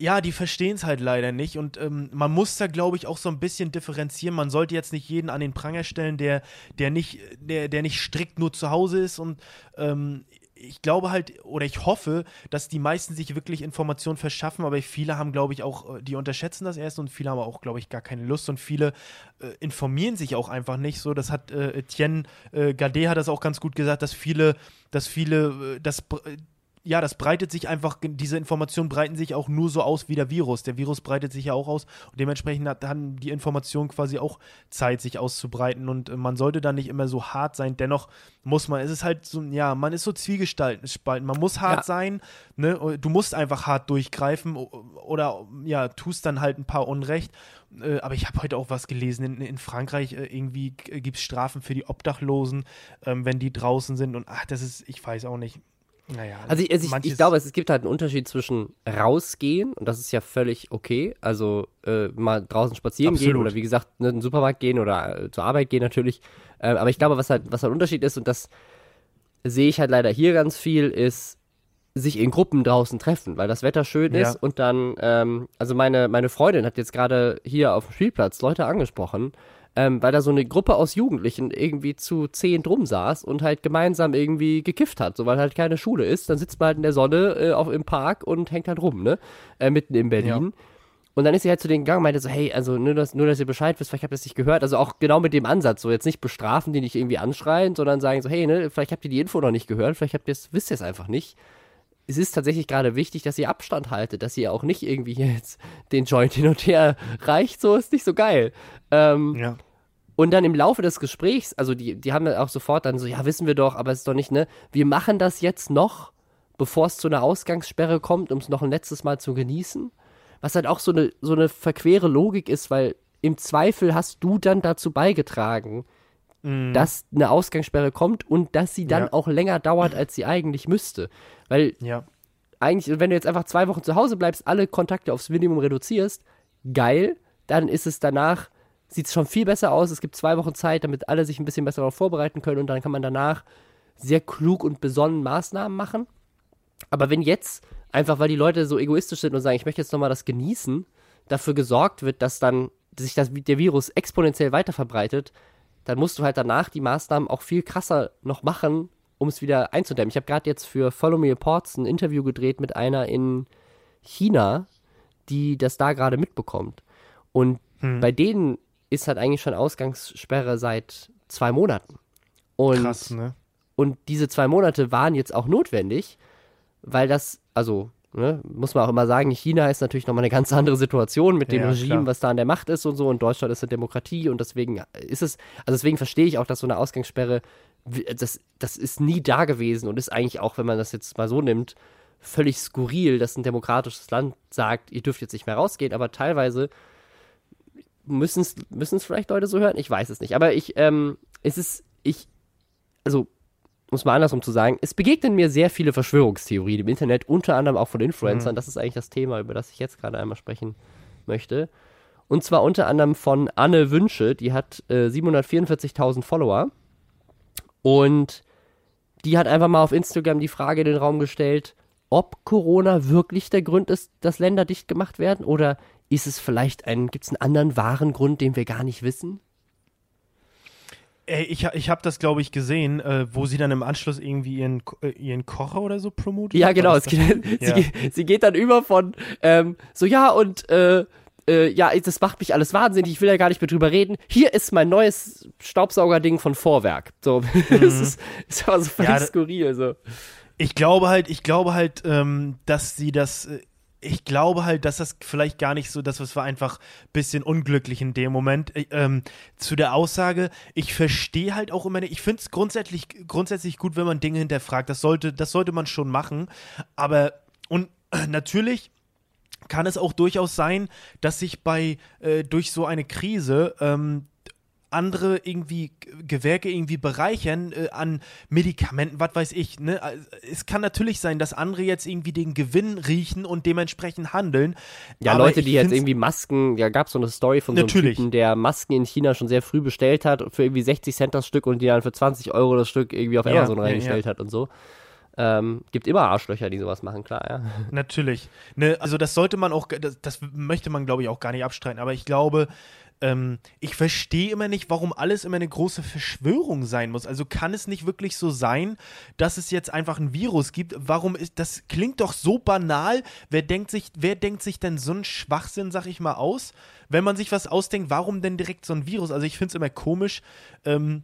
ja, die verstehen es halt leider nicht und ähm, man muss da, glaube ich, auch so ein bisschen differenzieren. Man sollte jetzt nicht jeden an den Pranger stellen, der, der nicht, der, der nicht strikt nur zu Hause ist und ähm, ich glaube halt oder ich hoffe, dass die meisten sich wirklich Informationen verschaffen, aber viele haben, glaube ich, auch, äh, die unterschätzen das erst und viele haben auch, glaube ich, gar keine Lust und viele äh, informieren sich auch einfach nicht so. Das hat äh, Etienne äh, Gade hat das auch ganz gut gesagt, dass viele, dass viele, äh, das ja, das breitet sich einfach, diese Informationen breiten sich auch nur so aus wie der Virus. Der Virus breitet sich ja auch aus und dementsprechend hat dann die Information quasi auch Zeit, sich auszubreiten und äh, man sollte da nicht immer so hart sein. Dennoch muss man, es ist halt so, ja, man ist so zwiegespalten. spalten. Man muss hart Ja. sein, ne? Du musst einfach hart durchgreifen oder ja, tust dann halt ein paar Unrecht. Äh, aber ich habe heute auch was gelesen. In, in Frankreich äh, irgendwie gibt es Strafen für die Obdachlosen, ähm, wenn die draußen sind und ach, das ist, ich weiß auch nicht. Naja, Also, ich, also ich, ich glaube, es gibt halt einen Unterschied zwischen rausgehen, und das ist ja völlig okay, also äh, mal draußen spazieren gehen Absolut. oder wie gesagt, ne, in den Supermarkt gehen oder äh, zur Arbeit gehen natürlich. Ähm, aber ich glaube, was halt, was halt ein Unterschied ist, und das sehe ich halt leider hier ganz viel, ist sich in Gruppen draußen treffen, weil das Wetter schön Ja. ist und dann, ähm, also meine, meine Freundin hat jetzt gerade hier auf dem Spielplatz Leute angesprochen, ähm, weil da so eine Gruppe aus Jugendlichen irgendwie zu zehn drum saß und halt gemeinsam irgendwie gekifft hat, so weil halt keine Schule ist, dann sitzt man halt in der Sonne äh, auf, im Park und hängt halt rum, ne, äh, mitten in Berlin. Und dann ist sie halt zu denen gegangen und meinte so, hey, also nur, dass, nur, dass ihr Bescheid wisst, vielleicht habt ihr das nicht gehört. Also auch genau mit dem Ansatz, so jetzt nicht bestrafen, die nicht irgendwie anschreien, sondern sagen so, hey, ne, vielleicht habt ihr die Info noch nicht gehört, vielleicht habt ihr's, wisst ihr es einfach nicht. Es ist tatsächlich gerade wichtig, dass ihr Abstand haltet, dass ihr auch nicht irgendwie jetzt den Joint hin und her reicht, so ist nicht so geil. Ähm, Ja. und dann im Laufe des Gesprächs, also die, die haben ja auch sofort dann so, ja, wissen wir doch, aber es ist doch nicht, ne? Wir machen das jetzt noch, bevor es zu einer Ausgangssperre kommt, um es noch ein letztes Mal zu genießen. Was halt auch so eine, so eine verquere Logik ist, weil im Zweifel hast du dann dazu beigetragen, dass eine Ausgangssperre kommt und dass sie dann Mhm. Ja. auch länger dauert, als sie eigentlich müsste. Weil Ja. eigentlich, wenn du jetzt einfach zwei Wochen zu Hause bleibst, alle Kontakte aufs Minimum reduzierst, geil, dann ist es danach, sieht es schon viel besser aus. Es gibt zwei Wochen Zeit, damit alle sich ein bisschen besser darauf vorbereiten können und dann kann man danach sehr klug und besonnen Maßnahmen machen. Aber wenn jetzt, einfach weil die Leute so egoistisch sind und sagen, ich möchte jetzt nochmal das genießen, dafür gesorgt wird, dass dann sich das, der Virus exponentiell weiter verbreitet, dann musst du halt danach die Maßnahmen auch viel krasser noch machen, um es wieder einzudämmen. Ich habe gerade jetzt für Follow Me Reports ein Interview gedreht mit einer in China, die das da gerade mitbekommt. Und bei denen ist halt eigentlich schon Ausgangssperre seit zwei Monaten. Und Krass, ne? und diese zwei Monate waren jetzt auch notwendig, weil das, also Ne? Muss man auch immer sagen, China ist natürlich nochmal eine ganz andere Situation mit dem Ja, Regime, klar. was da an der Macht ist und so. Und Deutschland ist eine Demokratie und deswegen ist es, also deswegen verstehe ich auch, dass so eine Ausgangssperre, das, das ist nie da gewesen und ist eigentlich auch, wenn man das jetzt mal so nimmt, völlig skurril, dass ein demokratisches Land sagt, ihr dürft jetzt nicht mehr rausgehen, aber teilweise müssen es vielleicht Leute so hören, ich weiß es nicht. Aber ich, ähm, es ist, ich, also um es mal andersrum zu sagen, es begegnen mir sehr viele Verschwörungstheorien im Internet, unter anderem auch von Influencern. Das ist eigentlich das Thema, über das ich jetzt gerade einmal sprechen möchte. Und zwar unter anderem von Anne Wünsche, die hat äh, 744.000 Follower. Und die hat einfach mal auf Instagram die Frage in den Raum gestellt, ob Corona wirklich der Grund ist, dass Länder dicht gemacht werden oder ist es vielleicht ein, gibt es einen anderen wahren Grund, den wir gar nicht wissen? Ey, ich, ich habe das, glaube ich, gesehen, äh, wo sie dann im Anschluss irgendwie ihren, äh, ihren Kocher oder so promotet. Ja, genau. Geht, sie, Ja. geht, sie geht dann über von ähm, so, ja, und äh, äh, ja, das macht mich alles wahnsinnig, ich will ja gar nicht mehr drüber reden. Hier ist mein neues Staubsaugerding von Vorwerk. So, (laughs) das ist, ist aber so völlig Mhm. Ja, skurril. So. Ich glaube halt, ich glaube halt, ähm, dass sie das. Ich glaube halt, dass das vielleicht gar nicht so, das war einfach ein bisschen unglücklich in dem Moment. Äh, ähm, zu der Aussage, ich verstehe halt auch immer ich finde es grundsätzlich, grundsätzlich gut, wenn man Dinge hinterfragt. Das sollte, das sollte man schon machen. Aber, und (clears throat) natürlich kann es auch durchaus sein, dass sich bei, äh, durch so eine Krise, ähm, andere irgendwie Gewerke irgendwie bereichern äh, an Medikamenten, was weiß ich. Ne? Es kann natürlich sein, dass andere jetzt irgendwie den Gewinn riechen und dementsprechend handeln. Ja, Leute, die jetzt irgendwie Masken, ja, gab es so eine Story von so einem Natürlich. Typen, der Masken in China schon sehr früh bestellt hat für irgendwie 60 Cent das Stück und die dann für 20 Euro das Stück irgendwie auf Ja, Amazon ja, reingestellt hat und so. Ähm, gibt immer Arschlöcher, die sowas machen, klar, ja. (laughs) Natürlich. Ne, also das sollte man auch, das, das möchte man, glaube ich, auch gar nicht abstreiten. Aber ich glaube, ähm, ich verstehe immer nicht, warum alles immer eine große Verschwörung sein muss. Also kann es nicht wirklich so sein, dass es jetzt einfach ein Virus gibt? Warum ist das klingt doch so banal? Wer denkt sich, wer denkt sich denn so einen Schwachsinn, sag ich mal, aus? Wenn man sich was ausdenkt, warum denn direkt so ein Virus? Also ich finde es immer komisch. Ähm,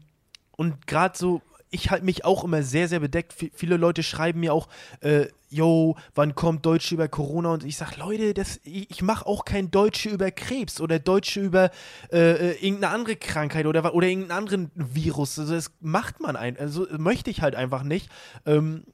und gerade so, ich halte mich auch immer sehr, sehr bedeckt. V viele Leute schreiben mir auch, äh, yo, wann kommt Deutsche über Corona? Und ich sage, Leute, das, ich, ich mache auch kein Deutsche über Krebs oder Deutsche über äh, äh, irgendeine andere Krankheit oder, oder irgendeinen anderen Virus. Also das macht man ein, also möchte ich halt einfach nicht. Ähm,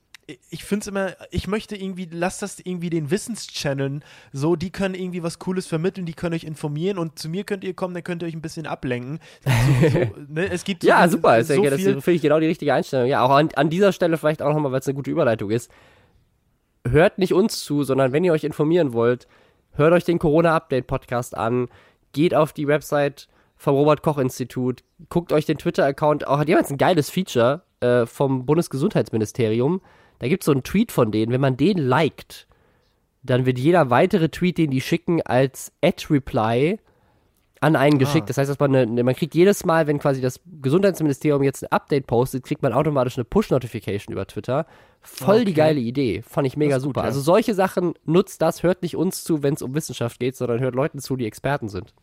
ich finde es immer, ich möchte irgendwie, lasst das irgendwie den Wissenschanneln so, die können irgendwie was Cooles vermitteln, die können euch informieren und zu mir könnt ihr kommen, dann könnt ihr euch ein bisschen ablenken. So, so, (laughs) ne? Es gibt Ja, so, super. Ich so denke, das finde ich, genau die richtige Einstellung. Ja, auch an, an dieser Stelle vielleicht auch nochmal, weil es eine gute Überleitung ist. Hört nicht uns zu, sondern wenn ihr euch informieren wollt, hört euch den Corona-Update-Podcast an, geht auf die Website vom Robert-Koch-Institut, guckt euch den Twitter-Account, auch hat jemand ein geiles Feature äh, vom Bundesgesundheitsministerium. Da gibt es so einen Tweet von denen, wenn man den liked, dann wird jeder weitere Tweet, den die schicken, als Ad-Reply an einen geschickt. Das heißt, dass man, eine, man kriegt jedes Mal, wenn quasi das Gesundheitsministerium jetzt ein Update postet, kriegt man automatisch eine Push-Notification über Twitter. Voll die Okay. geile Idee. Fand ich mega ist gut, super. ja. Also solche Sachen nutzt das, hört nicht uns zu, wenn es um Wissenschaft geht, sondern hört Leuten zu, die Experten sind.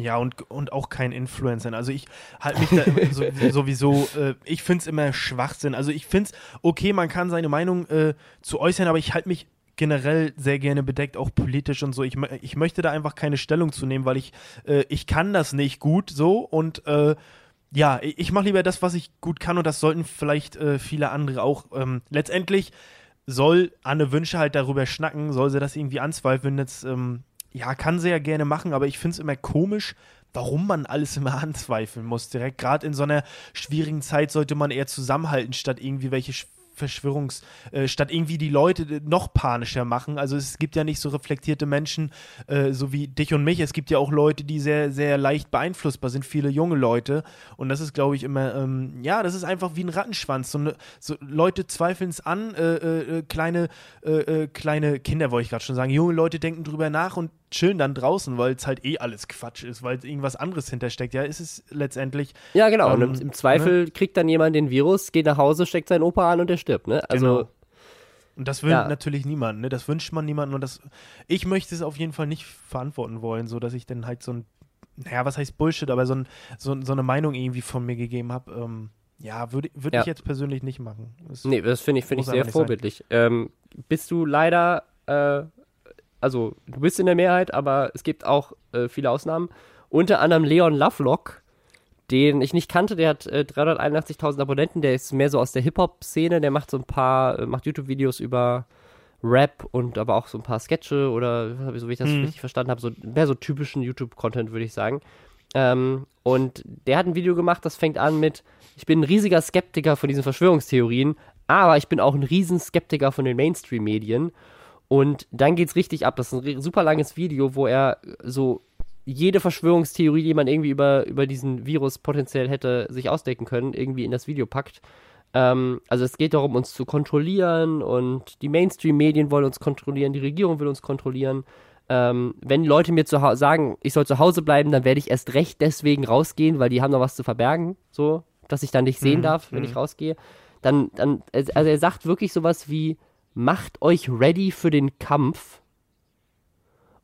Ja, und, und auch kein Influencer. Also ich halte mich da so, (laughs) sowieso, äh, ich finde es immer Schwachsinn. Also ich finde es, okay, man kann seine Meinung äh, zu äußern, aber ich halte mich generell sehr gerne bedeckt, auch politisch und so. Ich, ich möchte da einfach keine Stellung zu nehmen, weil ich, äh, ich kann das nicht gut so und äh, ja, ich ich mache lieber das, was ich gut kann und das sollten vielleicht äh, viele andere auch. Ähm, letztendlich soll Anne Wünsche halt darüber schnacken, soll sie das irgendwie anzweifeln. Jetzt, ähm, ja, kann sie ja gerne machen, aber ich finde es immer komisch, warum man alles immer (laughs) anzweifeln muss. Direkt gerade in so einer schwierigen Zeit sollte man eher zusammenhalten, statt irgendwie welche Sch- Verschwörungs, äh, statt irgendwie die Leute äh, noch panischer machen. Also es gibt ja nicht so reflektierte Menschen, äh, so wie dich und mich. Es gibt ja auch Leute, die sehr, sehr leicht beeinflussbar sind, viele junge Leute. Und das ist, glaube ich, immer, ähm, ja, das ist einfach wie ein Rattenschwanz. So, ne, so Leute zweifeln es an, äh, äh, äh, kleine, kleine Kinder, wollte ich gerade schon sagen. Junge Leute denken drüber nach und chillen dann draußen, weil es halt eh alles Quatsch ist, weil irgendwas anderes hintersteckt. Ja, ist es letztendlich. Ja, genau. und Ähm, im, im Zweifel kriegt dann jemand den Virus, geht nach Hause, steckt seinen Opa an und der stirbt, ne? Also, Genau. Und das will Ja. natürlich niemand, ne? Das wünscht man niemandem und das. Ich möchte es auf jeden Fall nicht verantworten wollen, so dass ich dann halt so ein, naja, was heißt Bullshit, aber so, ein, so, so eine Meinung irgendwie von mir gegeben habe. Ähm, Ja, würde würd Ja. ich jetzt persönlich nicht machen. Das Nee, das finde ich, finde ich sehr vorbildlich. Ähm, bist du leider, äh, also du bist in der Mehrheit, aber es gibt auch äh, viele Ausnahmen. Unter anderem Leon Lovelock, den ich nicht kannte, der hat äh, 381.000 Abonnenten, der ist mehr so aus der Hip-Hop-Szene, der macht so ein paar, äh, macht YouTube-Videos über Rap und aber auch so ein paar Sketche oder so wie ich das Mhm. richtig verstanden habe, so mehr so typischen YouTube-Content, würde ich sagen. Ähm, und der hat ein Video gemacht, das fängt an mit, ich bin ein riesiger Skeptiker von diesen Verschwörungstheorien, aber ich bin auch ein riesen Skeptiker von den Mainstream-Medien. Und dann geht's richtig ab. Das ist ein super langes Video, wo er so jede Verschwörungstheorie, die man irgendwie über, über diesen Virus potenziell hätte sich ausdecken können, irgendwie in das Video packt. Ähm, also es geht darum, uns zu kontrollieren und die Mainstream-Medien wollen uns kontrollieren, die Regierung will uns kontrollieren. Ähm, wenn Leute mir sagen, ich soll zu Hause bleiben, dann werde ich erst recht deswegen rausgehen, weil die haben noch was zu verbergen, so, dass ich dann nicht sehen Mhm, darf, wenn mhm. ich rausgehe. Dann, dann, also er sagt wirklich sowas wie, macht euch ready für den Kampf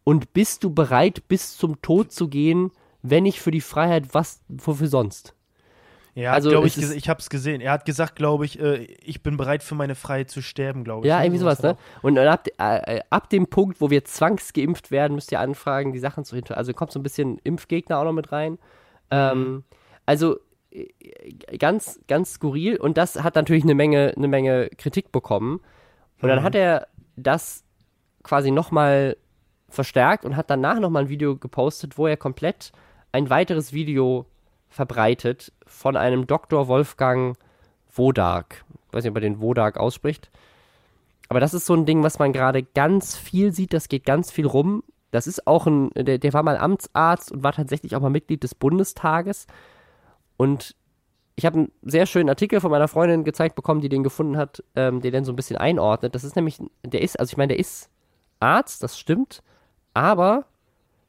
und bist du bereit, bis zum Tod zu gehen, wenn nicht für die Freiheit, was, wofür sonst? Ja, Also glaube ich, ich habe es gesehen. Er hat gesagt, glaube ich, äh, ich bin bereit für meine Freiheit zu sterben, glaube ich. Ja, ne? irgendwie sowas, ne? Und ab, äh, äh, ab dem Punkt, wo wir zwangsgeimpft werden, müsst ihr anfragen, die Sachen zu hinter. Also kommt so ein bisschen Impfgegner auch noch mit rein. Ähm, also äh, ganz, ganz skurril. Und das hat natürlich eine Menge, eine Menge Kritik bekommen. Und dann Mhm. hat er das quasi nochmal verstärkt und hat danach nochmal ein Video gepostet, wo er komplett ein weiteres Video verbreitet von einem Dr. Wolfgang Wodark. Ich weiß nicht, ob er den Wodark ausspricht. Aber das ist so ein Ding, was man gerade ganz viel sieht, das geht ganz viel rum. Das ist auch ein, der, der war mal Amtsarzt und war tatsächlich auch mal Mitglied des Bundestages. Und ich habe einen sehr schönen Artikel von meiner Freundin gezeigt bekommen, die den gefunden hat, ähm, der den so ein bisschen einordnet. Das ist nämlich, der ist, also ich meine, der ist Arzt, das stimmt, aber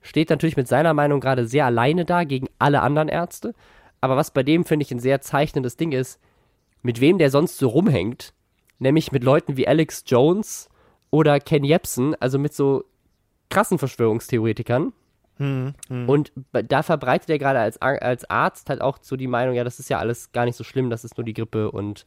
steht natürlich mit seiner Meinung gerade sehr alleine da gegen alle anderen Ärzte. Aber was bei dem, finde ich, ein sehr zeichnendes Ding ist, mit wem der sonst so rumhängt, nämlich mit Leuten wie Alex Jones oder Ken Jebsen, also mit so krassen Verschwörungstheoretikern. Hm, hm. Und da verbreitet er gerade als, als Arzt halt auch so die Meinung, ja, das ist ja alles gar nicht so schlimm, das ist nur die Grippe und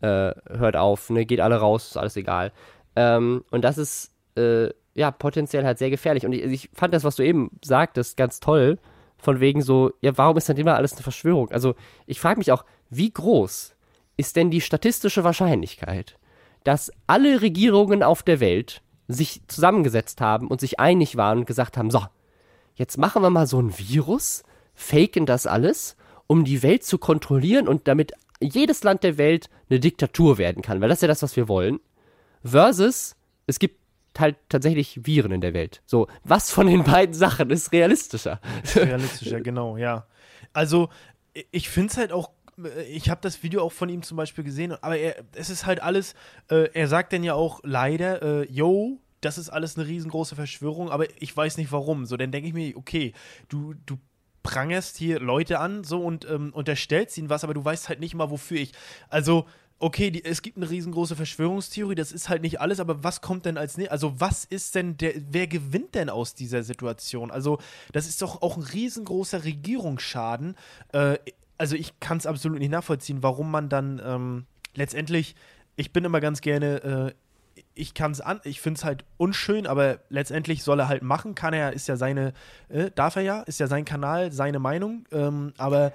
äh, hört auf, ne, geht alle raus, ist alles egal. Ähm, und das ist äh, ja potenziell halt sehr gefährlich. Und ich, ich fand das, was du eben sagtest, ganz toll. Von wegen so, ja, warum ist denn immer alles eine Verschwörung? Also, ich frage mich auch, wie groß ist denn die statistische Wahrscheinlichkeit, dass alle Regierungen auf der Welt sich zusammengesetzt haben und sich einig waren und gesagt haben, so, jetzt machen wir mal so ein Virus, faken das alles, um die Welt zu kontrollieren und damit jedes Land der Welt eine Diktatur werden kann, weil das ist ja das, was wir wollen. Versus, es gibt halt tatsächlich Viren in der Welt. So, was von den beiden Sachen ist realistischer? Realistischer, genau, ja. Also, ich finde es halt auch, ich habe das Video auch von ihm zum Beispiel gesehen, aber er, es ist halt alles, äh, er sagt dann ja auch leider, äh, yo, das ist alles eine riesengroße Verschwörung, aber ich weiß nicht warum. So, dann denke ich mir, okay, du, du prangerst hier Leute an, so und ähm, unterstellst ihnen was, aber du weißt halt nicht mal, wofür ich. Also, okay, die, es gibt eine riesengroße Verschwörungstheorie, das ist halt nicht alles, aber was kommt denn als ne Also, was ist denn der, wer gewinnt denn aus dieser Situation? Also, das ist doch auch ein riesengroßer Regierungsschaden. Äh, also, ich kann es absolut nicht nachvollziehen, warum man dann ähm, letztendlich, ich bin immer ganz gerne, äh, ich kann es an, ich finde es halt unschön, aber letztendlich soll er halt machen, kann er, ist ja seine, äh, darf er ja, ist ja sein Kanal, seine Meinung, ähm, aber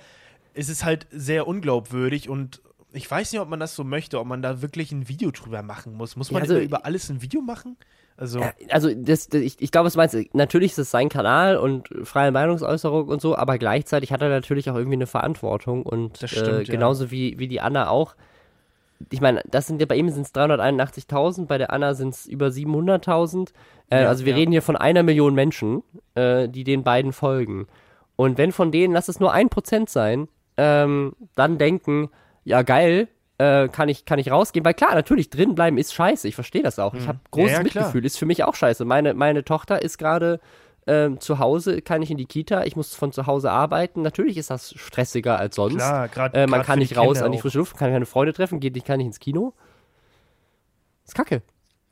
es ist halt sehr unglaubwürdig und ich weiß nicht, ob man das so möchte, ob man da wirklich ein Video drüber machen muss. Muss man Ja, also- über, alles ein Video machen? Also, Ja, also das, das, ich, ich glaube, was du meinst, natürlich ist es sein Kanal und freie Meinungsäußerung und so, aber gleichzeitig hat er natürlich auch irgendwie eine Verantwortung und Das stimmt, äh, ja. genauso wie, wie die Anna auch. Ich meine, das sind ja bei ihm sind es 381.000, bei der Anna sind es über 700.000. Äh, Ja, also wir ja. reden hier von einer Million Menschen, äh, die den beiden folgen. Und wenn von denen, lass es nur ein Prozent sein, ähm, dann denken, ja geil, äh, kann ich kann ich rausgehen, weil klar, natürlich drin bleiben ist scheiße. Ich verstehe das auch. Ich habe großes Hm. Ja. Mitgefühl, ist für mich auch scheiße. Meine meine Tochter ist gerade ähm, zu Hause, kann ich in die Kita, ich muss von zu Hause arbeiten. Natürlich ist das stressiger als sonst. klar, gerade Äh, man kann nicht raus an die frische Luft, kann keine Freunde treffen, geht nicht, kann nicht ins Kino. Ist kacke.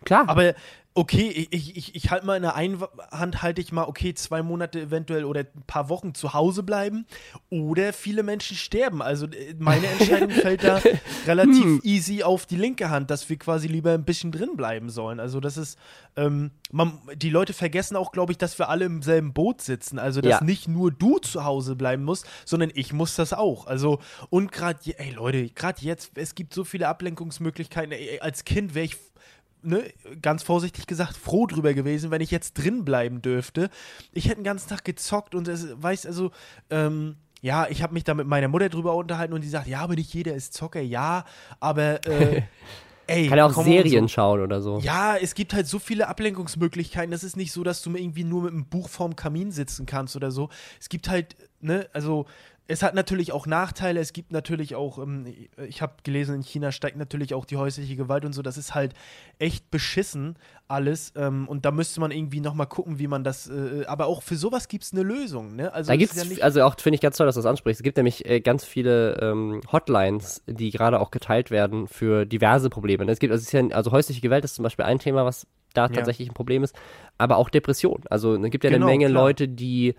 Klar. Aber okay, ich, ich, ich halte mal in der einen Hand, halte ich mal, okay, zwei Monate eventuell oder ein paar Wochen zu Hause bleiben oder viele Menschen sterben. Also äh, meine Entscheidung (laughs) fällt da relativ hm. easy auf die linke Hand, dass wir quasi lieber ein bisschen drin bleiben sollen. Also das ist, ähm, man, die Leute vergessen auch, glaube ich, dass wir alle im selben Boot sitzen. Also dass ja. nicht nur du zu Hause bleiben musst, sondern ich muss das auch. Also und gerade, ey Leute, gerade jetzt, es gibt so viele Ablenkungsmöglichkeiten. Ey, als Kind wäre ich ne, ganz vorsichtig gesagt, froh drüber gewesen, wenn ich jetzt drin bleiben dürfte. Ich hätte den ganzen Tag gezockt und es, weiß also, ähm, ja, ich habe mich da mit meiner Mutter drüber unterhalten und die sagt, ja, aber nicht jeder ist Zocker, ja, aber äh, (laughs) ey. Kann ja auch Serien so. schauen oder so. Ja, es gibt halt so viele Ablenkungsmöglichkeiten. Das ist nicht so, dass du irgendwie nur mit einem Buch vorm Kamin sitzen kannst oder so. Es gibt halt, ne, also es hat natürlich auch Nachteile. Es gibt natürlich auch, ähm, ich habe gelesen, in China steigt natürlich auch die häusliche Gewalt und so. Das ist halt echt beschissen alles. Ähm, und da müsste man irgendwie nochmal gucken, wie man das. Äh, aber auch für sowas gibt es eine Lösung. Ne? Also da gibt es, ja also auch finde ich ganz toll, dass du das ansprichst. Es gibt nämlich äh, ganz viele ähm, Hotlines, die gerade auch geteilt werden für diverse Probleme. Ne? Es gibt, also, es ja, also häusliche Gewalt ist zum Beispiel ein Thema, was da tatsächlich ja. ein Problem ist, aber auch Depression. Also es gibt ja genau, eine Menge klar. Leute, die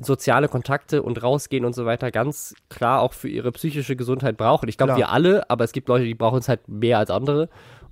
soziale Kontakte und rausgehen und so weiter ganz klar auch für ihre psychische Gesundheit brauchen. Ich glaube, wir alle, aber es gibt Leute, die brauchen es halt mehr als andere.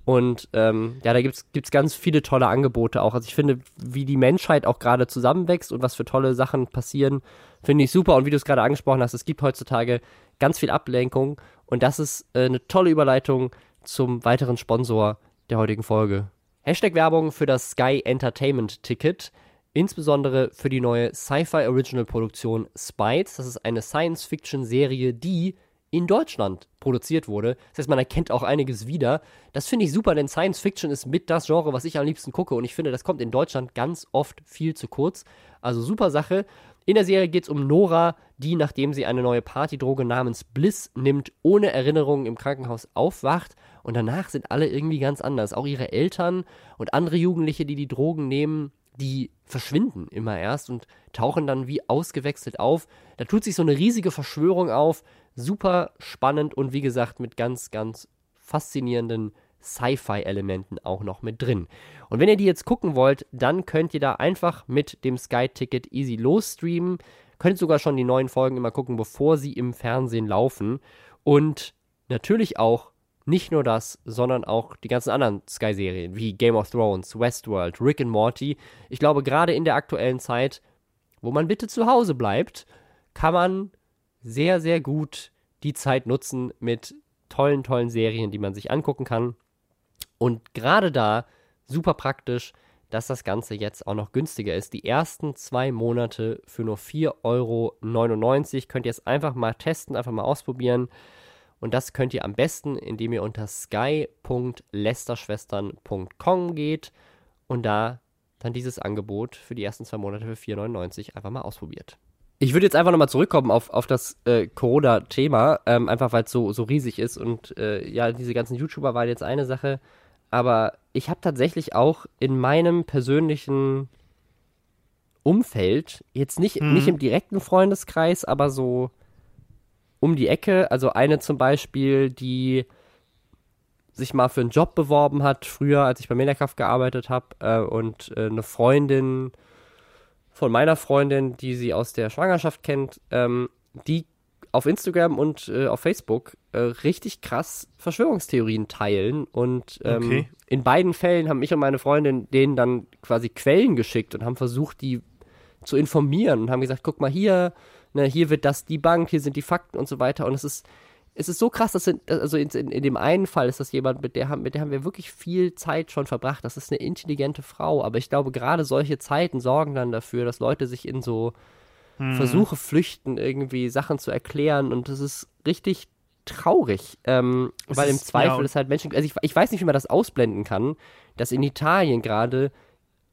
Und ähm, ja, da gibt es ganz viele tolle Angebote auch. Also ich finde, wie die Menschheit auch gerade zusammenwächst und was für tolle Sachen passieren, finde ich super. Und wie du es gerade angesprochen hast, es gibt heutzutage ganz viel Ablenkung. Und das ist äh, eine tolle Überleitung zum weiteren Sponsor der heutigen Folge. Hashtag Werbung für das Sky Entertainment Ticket insbesondere für die neue Sci-Fi Original Produktion Spites. Das ist eine Science-Fiction-Serie, die in Deutschland produziert wurde. Das heißt, man erkennt auch einiges wieder. Das finde ich super, denn Science Fiction ist mit das Genre, was ich am liebsten gucke. Und ich finde, das kommt in Deutschland ganz oft viel zu kurz. Also super Sache. In der Serie geht es um Nora, die, nachdem sie eine neue Partydroge namens Bliss nimmt, ohne Erinnerungen im Krankenhaus aufwacht. Und danach sind alle irgendwie ganz anders. Auch ihre Eltern und andere Jugendliche, die die Drogen nehmen, die verschwinden immer erst und tauchen dann wie ausgewechselt auf. Da tut sich so eine riesige Verschwörung auf. Super spannend und wie gesagt mit ganz, ganz faszinierenden Sci-Fi-Elementen auch noch mit drin. Und wenn ihr die jetzt gucken wollt, dann könnt ihr da einfach mit dem Sky-Ticket easy losstreamen. Könnt sogar schon die neuen Folgen immer gucken, bevor sie im Fernsehen laufen. Und natürlich auch nicht nur das, sondern auch die ganzen anderen Sky-Serien wie Game of Thrones, Westworld, Rick and Morty. Ich glaube, gerade in der aktuellen Zeit, wo man bitte zu Hause bleibt, kann man sehr, sehr gut die Zeit nutzen mit tollen, tollen Serien, die man sich angucken kann. Und gerade da super praktisch, dass das Ganze jetzt auch noch günstiger ist. Die ersten zwei Monate für nur 4,99 Euro könnt ihr es einfach mal testen, einfach mal ausprobieren. Und das könnt ihr am besten, indem ihr unter sky.lesterschwestern.com geht und da dann dieses Angebot für die ersten zwei Monate für 4,99 einfach mal ausprobiert. Ich würde jetzt einfach nochmal zurückkommen auf, auf das äh, Corona-Thema, ähm, einfach weil es so, so riesig ist. Und äh, ja, diese ganzen YouTuber waren jetzt eine Sache. Aber ich habe tatsächlich auch in meinem persönlichen Umfeld, jetzt nicht, mhm. nicht im direkten Freundeskreis, aber so um die Ecke. Also eine zum Beispiel, die sich mal für einen Job beworben hat, früher, als ich bei Mediakraft gearbeitet habe, äh, und äh, eine Freundin von meiner Freundin, die sie aus der Schwangerschaft kennt, ähm, die auf Instagram und äh, auf Facebook äh, richtig krass Verschwörungstheorien teilen. Und ähm, okay. in beiden Fällen haben ich und meine Freundin denen dann quasi Quellen geschickt und haben versucht, die zu informieren und haben gesagt, guck mal hier, ne, hier wird das die Bank, hier sind die Fakten und so weiter. Und es ist, es ist so krass, dass sind, also in, in, in, dem einen Fall ist das jemand, mit der, mit der haben wir wirklich viel Zeit schon verbracht. Das ist eine intelligente Frau, aber ich glaube, gerade solche Zeiten sorgen dann dafür, dass Leute sich in so hm. Versuche flüchten, irgendwie Sachen zu erklären und das ist richtig traurig, ähm, weil ist, im Zweifel ja. ist halt Menschen, also ich, ich weiß nicht, wie man das ausblenden kann, dass in Italien gerade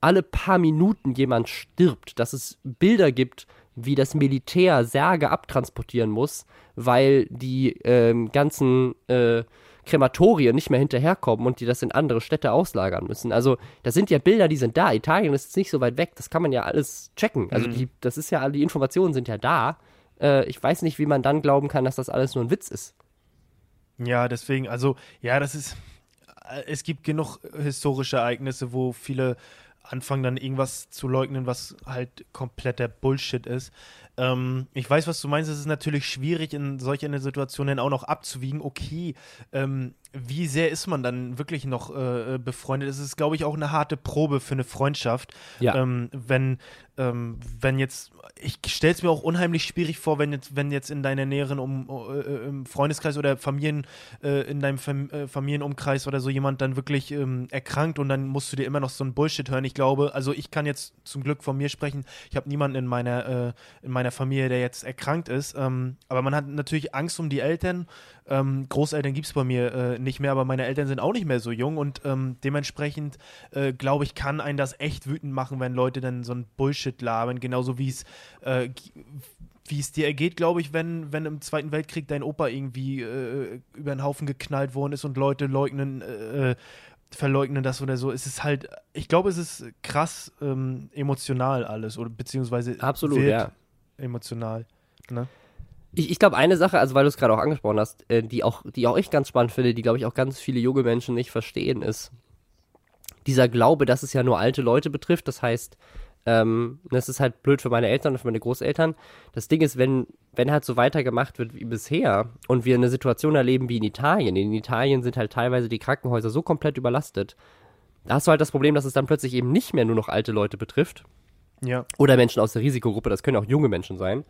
alle paar Minuten jemand stirbt, dass es Bilder gibt, wie das Militär Särge abtransportieren muss, weil die ähm, ganzen äh, Krematorien nicht mehr hinterherkommen und die das in andere Städte auslagern müssen. Also, das sind ja Bilder, die sind da. Italien ist jetzt nicht so weit weg, das kann man ja alles checken. Also, mhm. die, das ist ja, die Informationen sind ja da. Äh, ich weiß nicht, wie man dann glauben kann, dass das alles nur ein Witz ist. Ja, deswegen, also, ja, das ist äh, es gibt genug historische Ereignisse, wo viele anfangen dann irgendwas zu leugnen, was halt kompletter Bullshit ist. Ähm, ich weiß, was du meinst. Es ist natürlich schwierig, in solchen Situationen auch noch abzuwiegen. Okay, ähm, wie sehr ist man dann wirklich noch äh, befreundet? Es ist, glaube ich, auch eine harte Probe für eine Freundschaft. Ja. Ähm, wenn, ähm, wenn jetzt, ich stelle es mir auch unheimlich schwierig vor, wenn jetzt, wenn jetzt in deiner näheren um, äh, äh Freundeskreis oder Familien, äh, in deinem Fam äh, Familienumkreis oder so jemand dann wirklich ähm, erkrankt und dann musst du dir immer noch so ein Bullshit hören. Ich glaube, also ich kann jetzt zum Glück von mir sprechen. Ich habe niemanden in meiner, äh, in meiner Familie, der jetzt erkrankt ist. Ähm, aber man hat natürlich Angst um die Eltern. Ähm, Großeltern gibt es bei mir nicht mehr, aber meine Eltern sind auch nicht mehr so jung und ähm, dementsprechend äh, glaube ich, kann einen das echt wütend machen, wenn Leute dann so ein Bullshit labern, genauso wie es äh, wie es dir ergeht, glaube ich, wenn, wenn im Zweiten Weltkrieg dein Opa irgendwie äh, über den Haufen geknallt worden ist und Leute leugnen, äh, verleugnen das oder so. Es ist halt, ich glaube, es ist krass ähm, emotional alles oder beziehungsweise Absolut, ja. emotional. Ne? Ich, ich glaube, eine Sache, also weil du es gerade auch angesprochen hast, äh, die, auch, die auch ich ganz spannend finde, die, glaube ich, auch ganz viele junge Menschen nicht verstehen, ist dieser Glaube, dass es ja nur alte Leute betrifft. Das heißt, ähm, das ist halt blöd für meine Eltern und für meine Großeltern. Das Ding ist, wenn, wenn halt so weitergemacht wird wie bisher und wir eine Situation erleben wie in Italien, in Italien sind halt teilweise die Krankenhäuser so komplett überlastet, da hast du halt das Problem, dass es dann plötzlich eben nicht mehr nur noch alte Leute betrifft. Ja. Oder Menschen aus der Risikogruppe, das können auch junge Menschen sein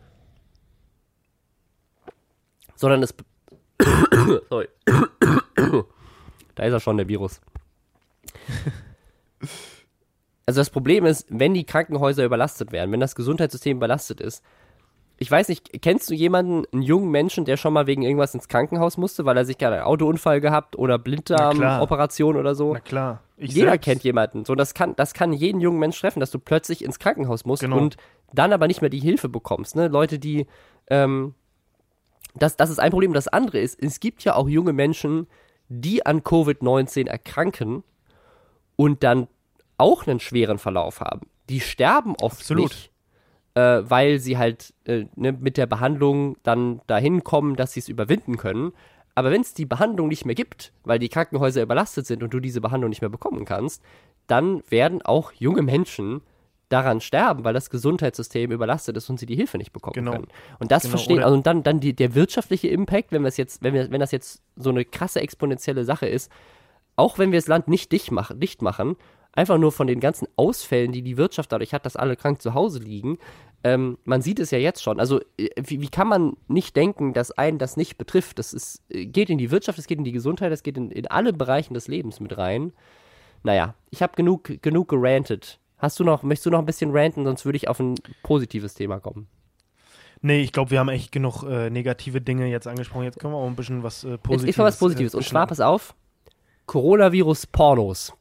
sondern es. (coughs) Sorry. da ist er schon, der Virus. Also das Problem ist, wenn die Krankenhäuser überlastet werden, wenn das Gesundheitssystem überlastet ist, ich weiß nicht, kennst du jemanden, einen jungen Menschen, der schon mal wegen irgendwas ins Krankenhaus musste, weil er sich gerade einen Autounfall gehabt oder Blinddarmoperation oder so? Na klar. Ich Jeder selbst. kennt jemanden. So, das kann, das kann jeden jungen Menschen treffen, dass du plötzlich ins Krankenhaus musst genau. und dann aber nicht mehr die Hilfe bekommst. Ne? Leute, die ähm, das, das ist ein Problem. Das andere ist, es gibt ja auch junge Menschen, die an Covid-19 erkranken und dann auch einen schweren Verlauf haben. Die sterben oft Absolut. nicht, äh, weil sie halt äh, ne, mit der Behandlung dann dahin kommen, dass sie es überwinden können. Aber wenn es die Behandlung nicht mehr gibt, weil die Krankenhäuser überlastet sind und du diese Behandlung nicht mehr bekommen kannst, dann werden auch junge Menschen daran sterben, weil das Gesundheitssystem überlastet ist und sie die Hilfe nicht bekommen genau. können. Und das genau, verstehen, also dann, dann die, der wirtschaftliche Impact, wenn wir es jetzt, wenn wir, wenn das jetzt so eine krasse exponentielle Sache ist, auch wenn wir das Land nicht dicht machen, dicht machen einfach nur von den ganzen Ausfällen, die die Wirtschaft dadurch hat, dass alle krank zu Hause liegen, ähm, man sieht es ja jetzt schon. Also äh, wie, wie, kann man nicht denken, dass einen das nicht betrifft? Das ist, äh, geht in die Wirtschaft, es geht in die Gesundheit, es geht in, in alle Bereichen des Lebens mit rein. Naja, ich habe genug, genug gerantet. Hast du noch, möchtest du noch ein bisschen ranten, sonst würde ich auf ein positives Thema kommen. Nee, ich glaube, wir haben echt genug äh, negative Dinge jetzt angesprochen. Jetzt können wir auch ein bisschen was äh, Positives. Jetzt ist mal was Positives. Äh, und zwar, pass auf, Coronavirus-Pornos.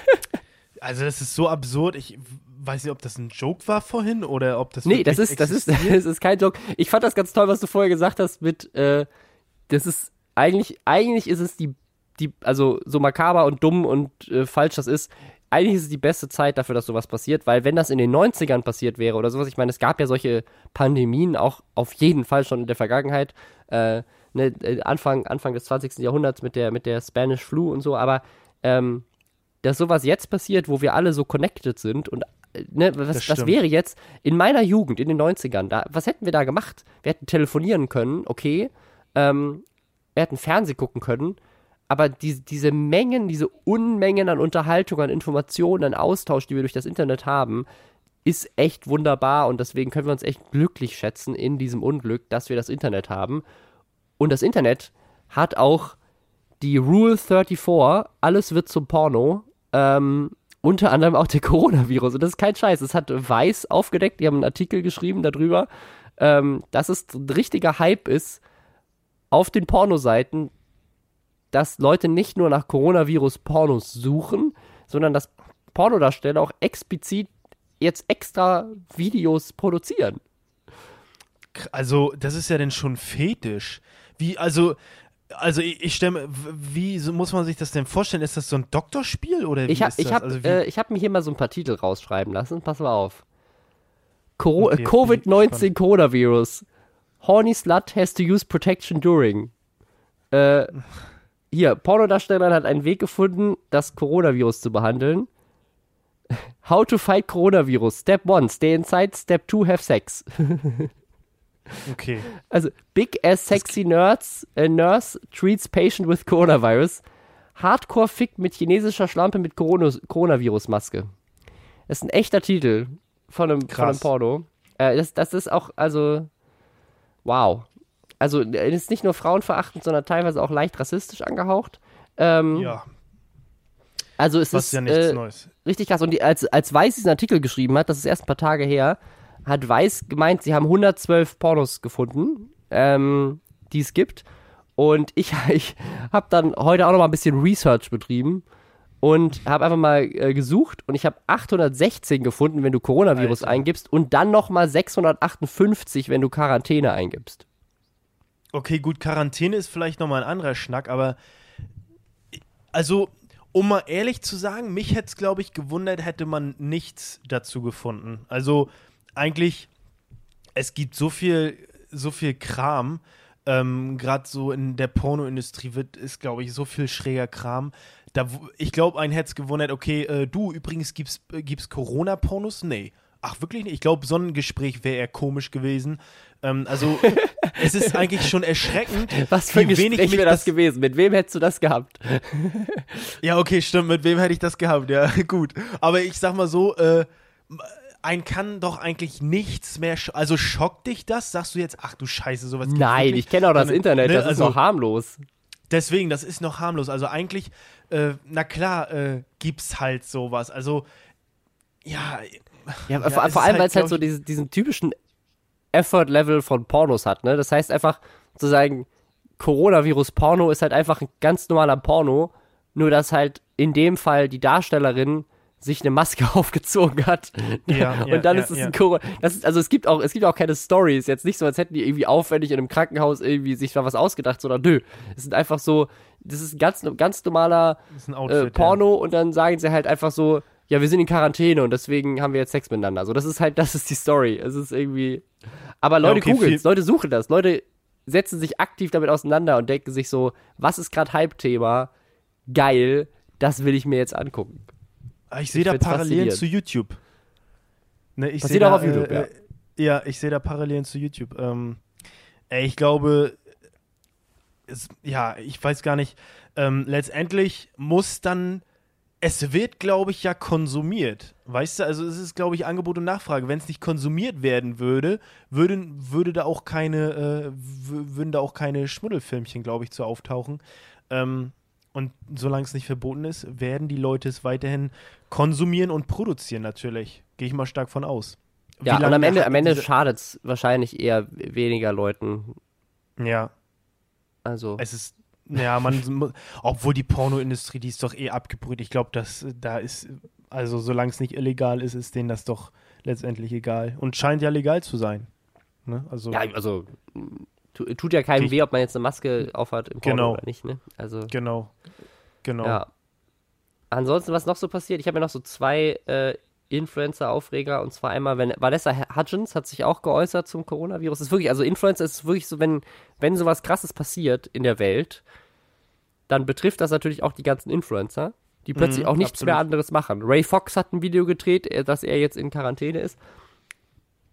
(laughs) also das ist so absurd. Ich weiß nicht, ob das ein Joke war vorhin oder ob das Nee, das ist, das ist, das ist kein Joke. Ich fand das ganz toll, was du vorher gesagt hast mit, äh, das ist, eigentlich, eigentlich ist es die, die, also so makaber und dumm und äh, falsch das ist, eigentlich ist es die beste Zeit dafür, dass sowas passiert, weil wenn das in den 90ern passiert wäre oder sowas, ich meine, es gab ja solche Pandemien auch auf jeden Fall schon in der Vergangenheit, äh, ne, äh, Anfang, Anfang des 20. Jahrhunderts mit der, mit der Spanish Flu und so, aber ähm, dass sowas jetzt passiert, wo wir alle so connected sind und äh, ne, was, was wäre jetzt in meiner Jugend, in den 90ern, da, was hätten wir da gemacht? Wir hätten telefonieren können, okay, ähm, wir hätten Fernsehen gucken können, aber die, diese Mengen, diese Unmengen an Unterhaltung, an Informationen, an Austausch, die wir durch das Internet haben, ist echt wunderbar und deswegen können wir uns echt glücklich schätzen in diesem Unglück, dass wir das Internet haben. Und das Internet hat auch die Rule 34, alles wird zum Porno, ähm, unter anderem auch der Coronavirus. Und das ist kein Scheiß. Es hat Weiß aufgedeckt, die haben einen Artikel geschrieben darüber, ähm, dass es ein richtiger Hype ist auf den Pornoseiten, dass Leute nicht nur nach Coronavirus-Pornos suchen, sondern dass Pornodarsteller auch explizit jetzt extra Videos produzieren. Also, das ist ja denn schon fetisch. Wie, also, also ich, ich stelle wie so muss man sich das denn vorstellen? Ist das so ein Doktorspiel oder wie ich hab, ist das? Ich habe also äh, hab mir hier mal so ein paar Titel rausschreiben lassen. Pass mal auf. okay, Covid-19 Coronavirus. Horny slut has to use protection during. Äh, (laughs) hier, Pornodarstellerin hat einen Weg gefunden, das Coronavirus zu behandeln. How to fight Coronavirus. Step 1, stay inside. Step 2, have sex. (laughs) Okay. Also, big ass sexy nerds, äh, nurse treats patient with coronavirus. Hardcore Fick mit chinesischer Schlampe mit Corona Coronavirus-Maske. Das ist ein echter Titel von einem, von einem. Porno. Äh, das, das ist auch, also, wow. Also, es ist nicht nur frauenverachtend, sondern teilweise auch leicht rassistisch angehaucht. Ähm, Ja, Also, es was ist ja nichts äh, Neues. richtig krass. Und die, als, als Weiß diesen Artikel geschrieben hat, das ist erst ein paar Tage her, hat Weiß gemeint, sie haben 112 Pornos gefunden, ähm, die es gibt. Und ich, (laughs) ich habe dann heute auch noch mal ein bisschen Research betrieben und habe einfach mal äh, gesucht und ich habe 816 gefunden, wenn du Coronavirus Alter. eingibst und dann noch mal 658, wenn du Quarantäne eingibst. Okay, gut, Quarantäne ist vielleicht nochmal ein anderer Schnack, aber also, um mal ehrlich zu sagen, mich hätte es, glaube ich, gewundert, hätte man nichts dazu gefunden. Also, eigentlich, es gibt so viel, so viel Kram, ähm, gerade so in der Pornoindustrie wird, ist, glaube ich, so viel schräger Kram. Da, ich glaube, einen hätte es gewundert, okay, äh, du, übrigens, gibt's, äh, gibt's Corona-Pornos? Nee. Ach, wirklich nicht? Ich glaube, so ein Gespräch wäre eher komisch gewesen. Ähm, also, (laughs) es ist eigentlich schon erschreckend, Was für ein Gespräch wäre das gewesen? Mit wem hättest du das gehabt? (laughs) Ja, okay, stimmt. Mit wem hätte ich das gehabt? Ja, (laughs) gut. Aber ich sag mal so, äh, ein kann doch eigentlich nichts mehr. Also schockt dich das? Sagst du jetzt, ach du Scheiße, sowas Nein, wirklich? ich kenne auch das Sondern, Internet, ne, das ist also, noch harmlos. Deswegen, das ist noch harmlos. Also eigentlich, äh, na klar, äh, gibt's halt sowas. Also, ja. Ja, Ja, vor, vor allem, halt, weil es halt so diesen, diesen typischen Effort-Level von Pornos hat, ne? Das heißt einfach, zu sagen, Coronavirus-Porno ist halt einfach ein ganz normaler Porno, nur dass halt in dem Fall die Darstellerin sich eine Maske (laughs) aufgezogen hat. Ja, und ja, dann ja, ist es ja. ein Corona. Das ist, also es gibt auch, es gibt auch keine Stories. Jetzt nicht so, als hätten die irgendwie aufwendig in einem Krankenhaus irgendwie sich da was ausgedacht, sondern nö. Es sind einfach so, das ist ein ganz, ganz normaler Das ist ein Outfit. äh, Porno und dann sagen sie halt einfach so, ja, wir sind in Quarantäne und deswegen haben wir jetzt Sex miteinander. So, das ist halt, das ist die Story. Es ist irgendwie. Aber Leute okay, googeln Leute suchen das, Leute setzen sich aktiv damit auseinander und denken sich so, was ist gerade Hype-Thema? Geil, das will ich mir jetzt angucken. ja. Ich sehe da Parallelen zu YouTube. Ne, ich Passiert seh auch da, auf YouTube, äh, ja. Ja, ich sehe da Parallelen zu YouTube. Ähm, ey, ich glaube, es, ja, ich weiß gar nicht. Ähm, letztendlich muss dann, es wird, glaube ich, ja konsumiert. Weißt du, also es ist, glaube ich, Angebot und Nachfrage. Wenn es nicht konsumiert werden würde, würden, würde da auch keine, äh, würden da auch keine Schmuddelfilmchen, glaube ich, zu auftauchen. Ähm, und solange es nicht verboten ist, werden die Leute es weiterhin konsumieren und produzieren natürlich. Gehe ich mal stark von aus. Wie Ja, und am Ende, am Ende schadet es wahrscheinlich eher weniger Leuten. Ja, Also. es ist. Ja, man, obwohl die Pornoindustrie, die ist doch eh abgebrüht. Ich glaube, dass da ist, also solange es nicht illegal ist, ist denen das doch letztendlich egal. Und scheint ja legal zu sein. Ne? Also, ja, also. tu- Tut ja keinem weh, ob man jetzt eine Maske aufhat im Porno Genau. oder nicht, ne? Also. genau. Genau. Ja. Ansonsten, was noch so passiert? Ich habe ja noch so zwei äh, Influencer-Aufreger und zwar einmal, wenn Vanessa Hudgens hat sich auch geäußert zum Coronavirus. Das ist wirklich, also Influencer ist wirklich so, wenn, wenn sowas krasses passiert in der Welt, dann betrifft das natürlich auch die ganzen Influencer, die plötzlich Mhm, auch nichts absolut. mehr anderes machen. Ray Fox hat ein Video gedreht, äh, dass er jetzt in Quarantäne ist.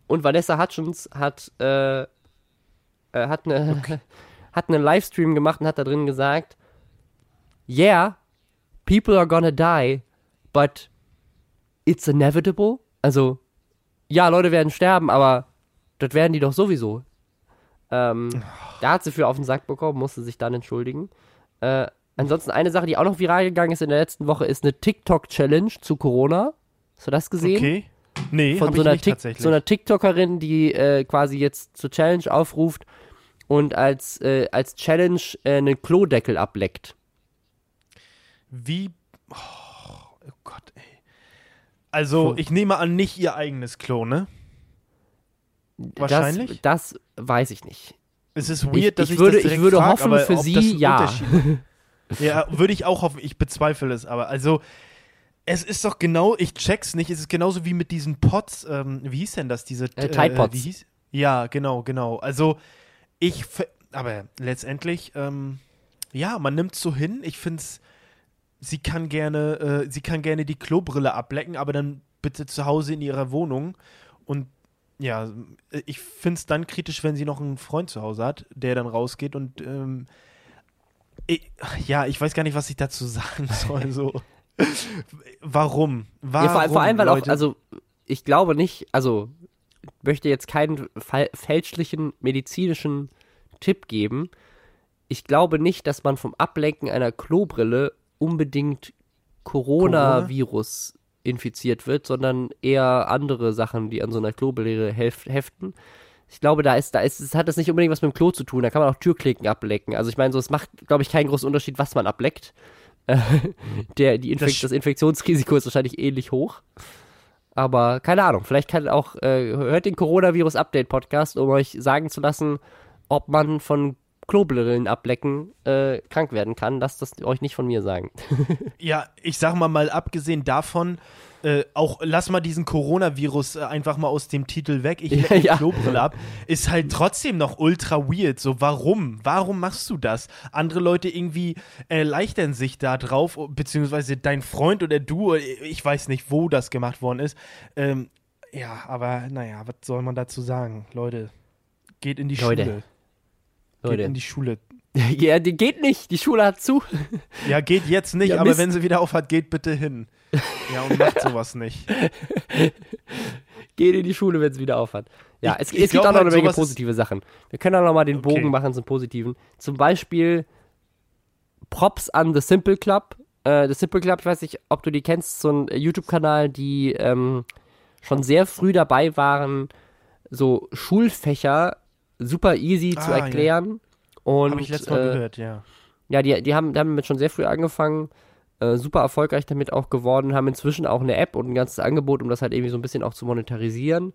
Und Vanessa Hutchins hat, äh, äh, hat, eine, (laughs) hat einen Livestream gemacht und hat da drin gesagt, yeah, people are gonna die, but it's inevitable. Also, ja, Leute werden sterben, aber das werden die doch sowieso. Ähm, da hat sie für auf den Sack bekommen, musste sich dann entschuldigen. Äh, ansonsten eine Sache, die auch noch viral gegangen ist in der letzten Woche, ist eine TikTok-Challenge zu Corona. Hast du das gesehen? Okay. Nee, Von so ich einer, nicht so einer TikTokerin, die äh, quasi jetzt zur Challenge aufruft und als, äh, als Challenge äh, einen Klodeckel ableckt. Wie. Oh, oh Gott, ey. Also, ich nehme an, nicht ihr eigenes Klo, ne? Wahrscheinlich? Das, das weiß ich nicht. Es ist Ich- weird, dass ich ich, würde- das ich würde frag, hoffen, für sie, ja. (laughs) Ja, würde ich auch hoffen. Ich bezweifle es, aber also es ist doch genau, ich check's nicht. Es ist genauso wie mit diesen Pots. Ähm, wie hieß denn das? Diese Äh, Tide Pods. Wie hieß? Ja, genau, genau. Also ich, aber letztendlich, ähm, ja, man nimmt so hin. Ich finde es, sie kann gerne, äh, sie kann gerne die Klobrille ablecken, aber dann bitte zu Hause in ihrer Wohnung. Und ja, ich finde es dann kritisch, wenn sie noch einen Freund zu Hause hat, der dann rausgeht und ähm, ich, ja, ich weiß gar nicht, was ich dazu (laughs) sagen soll. So. Warum? Warum? Ja, vor, vor allem, weil Leute? auch, also ich glaube nicht, also möchte jetzt keinen fälschlichen medizinischen Tipp geben. Ich glaube nicht, dass man vom Ablenken einer Klobrille unbedingt Coronavirus Corona? infiziert wird, sondern eher andere Sachen, die an so einer Klobrille heften. Ich glaube, da ist, da ist, es hat das nicht unbedingt was mit dem Klo zu tun. Da kann man auch Türklicken ablecken. Also ich meine, so es macht, glaube ich, keinen großen Unterschied, was man ableckt. (laughs) der, die Infek das, das Infektionsrisiko ist wahrscheinlich ähnlich hoch. Aber keine Ahnung, vielleicht kann auch, äh, hört den Coronavirus-Update-Podcast, um euch sagen zu lassen, ob man von Klobrillen ablecken äh, krank werden kann. Lasst das euch nicht von mir sagen. (laughs) ja, ich sag mal, mal abgesehen davon, äh, auch lass mal diesen Coronavirus äh, einfach mal aus dem Titel weg. Ich (laughs) lecke ja, die Klobrille ab. Ist halt trotzdem noch ultra weird. So, warum? Warum machst du das? Andere Leute irgendwie erleichtern sich da drauf, beziehungsweise dein Freund oder du, ich weiß nicht, wo das gemacht worden ist. Ähm, ja, aber naja, was soll man dazu sagen? Leute, geht in die Leute. Schule. Leute. Geht in die Schule. (laughs) Ja, die geht nicht. Die Schule hat zu. (laughs) Ja, geht jetzt nicht, ja, aber wenn sie wieder aufhat, geht bitte hin. Ja, und macht sowas nicht. (laughs) geht in die Schule, wenn sie wieder aufhat. Ja, ich, es, ich es gibt auch noch halt eine Menge positive Sachen. Wir können auch noch mal den okay. Bogen machen zum Positiven. Zum Beispiel Props an The Simple Club. Äh, The Simple Club, ich weiß nicht, ob du die kennst, so ein YouTube-Kanal, die ähm, schon sehr früh dabei waren, so Schulfächer super easy ah, zu erklären. Ja. Und, Habe ich letztes Mal äh, gehört, ja. Ja, die, die haben damit schon sehr früh angefangen, äh, super erfolgreich damit auch geworden, haben inzwischen auch eine App und ein ganzes Angebot, um das halt irgendwie so ein bisschen auch zu monetarisieren.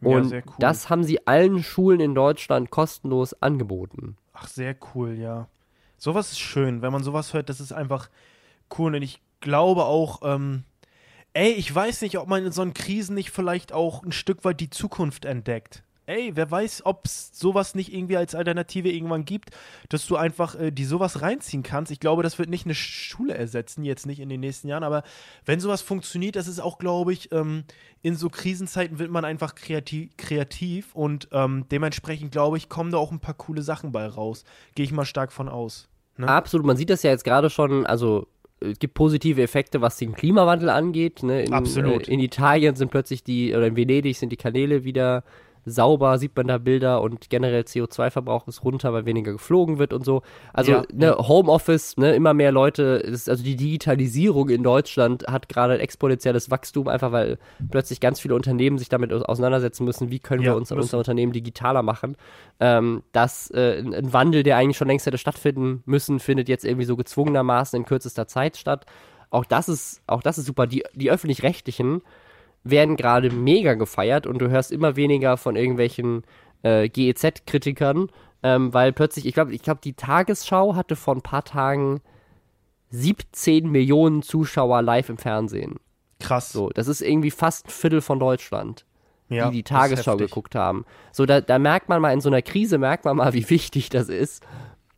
Und ja, cool. das haben sie allen Schulen in Deutschland kostenlos angeboten. Ach, sehr cool, ja. Sowas ist schön, wenn man sowas hört, das ist einfach cool. Und ich glaube auch, ähm, ey, ich weiß nicht, ob man in so einen Krisen nicht vielleicht auch ein Stück weit die Zukunft entdeckt ey, wer weiß, ob es sowas nicht irgendwie als Alternative irgendwann gibt, dass du einfach äh, die sowas reinziehen kannst. Ich glaube, das wird nicht eine Schule ersetzen, jetzt nicht in den nächsten Jahren, aber wenn sowas funktioniert, das ist auch, glaube ich, ähm, in so Krisenzeiten wird man einfach kreativ, kreativ und ähm, dementsprechend, glaube ich, kommen da auch ein paar coole Sachen bei raus. Gehe ich mal stark von aus. Ne? Absolut, man sieht das ja jetzt gerade schon, also es gibt positive Effekte, was den Klimawandel angeht. Ne? In, Absolut. Äh, in Italien sind plötzlich die, oder in Venedig sind die Kanäle wieder sauber, sieht man da Bilder und generell CO2-Verbrauch ist runter, weil weniger geflogen wird und so. Also ja, ne. Homeoffice, ne, immer mehr Leute, ist, also die Digitalisierung in Deutschland hat gerade ein exponentielles Wachstum, einfach weil plötzlich ganz viele Unternehmen sich damit auseinandersetzen müssen, wie können ja, wir uns, unser Unternehmen digitaler machen. Ähm, dass äh, ein Wandel, der eigentlich schon längst hätte stattfinden müssen, findet jetzt irgendwie so gezwungenermaßen in kürzester Zeit statt. Auch das ist, auch das ist super. Die, die öffentlich-rechtlichen werden gerade mega gefeiert und du hörst immer weniger von irgendwelchen äh, GEZ-Kritikern, ähm, weil plötzlich, ich glaube, ich glaube, die Tagesschau hatte vor ein paar Tagen 17 Millionen Zuschauer live im Fernsehen. Krass. So, das ist irgendwie fast ein Viertel von Deutschland, ja, die die Tagesschau geguckt haben. So, da, da merkt man mal in so einer Krise, merkt man mal, (laughs) wie wichtig das ist,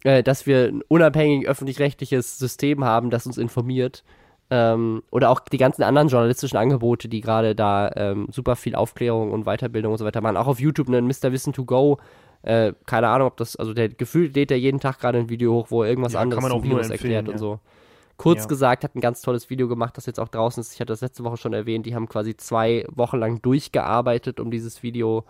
äh, dass wir ein unabhängig öffentlich-rechtliches System haben, das uns informiert ähm, oder auch die ganzen anderen journalistischen Angebote, die gerade da ähm, super viel Aufklärung und Weiterbildung und so weiter machen. Auch auf YouTube einen Mr. Wissen to Go. Äh, keine Ahnung, ob das, also der Gefühl lädt er jeden Tag gerade ein Video hoch, wo er irgendwas ja, anderes zum Virus erklärt ja. und so. Kurz ja. gesagt, hat ein ganz tolles Video gemacht, das jetzt auch draußen ist. Ich hatte das letzte Woche schon erwähnt. Die haben quasi zwei Wochen lang durchgearbeitet, um dieses Video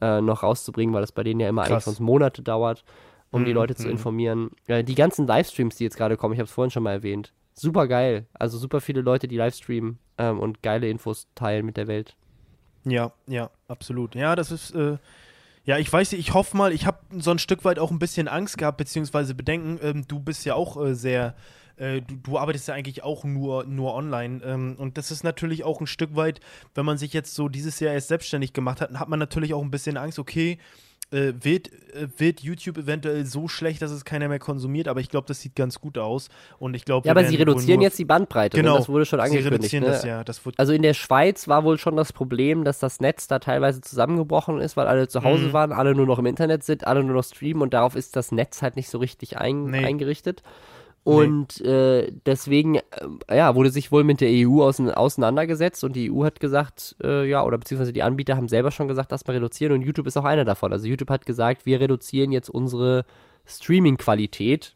äh, noch rauszubringen, weil das bei denen ja immer Krass. eigentlich sonst Monate dauert, um mhm. die Leute zu mhm. informieren. Äh, die ganzen Livestreams, die jetzt gerade kommen, ich habe es vorhin schon mal erwähnt, super geil. Also super viele Leute, die Livestreamen ähm, und geile Infos teilen mit der Welt. Ja, ja, absolut. Ja, das ist, äh, ja, ich weiß ich hoffe mal, ich habe so ein Stück weit auch ein bisschen Angst gehabt, beziehungsweise Bedenken. Ähm, du bist ja auch äh, sehr, äh, du, du, arbeitest ja eigentlich auch nur, nur online. Ähm, und das ist natürlich auch ein Stück weit, wenn man sich jetzt so dieses Jahr erst selbstständig gemacht hat, hat man natürlich auch ein bisschen Angst, okay, äh, wird, äh, wird YouTube eventuell so schlecht, dass es keiner mehr konsumiert, aber ich glaube, das sieht ganz gut aus. Und ich glaube, ja, aber sie reduzieren jetzt die Bandbreite. Genau, ne? das wurde schon angekündigt. Sie reduzieren ne? das, ja. Das also in der Schweiz war wohl schon das Problem, dass das Netz da teilweise zusammengebrochen ist, weil alle zu Hause Mhm. waren, alle nur noch im Internet sind, alle nur noch streamen und darauf ist das Netz halt nicht so richtig ein, Nee. eingerichtet. Und äh, deswegen, äh, ja, wurde sich wohl mit der EU ausein- auseinandergesetzt und die EU hat gesagt, äh, ja, oder beziehungsweise die Anbieter haben selber schon gesagt, dass wir reduzieren und YouTube ist auch einer davon. Also YouTube hat gesagt, wir reduzieren jetzt unsere Streaming-Qualität,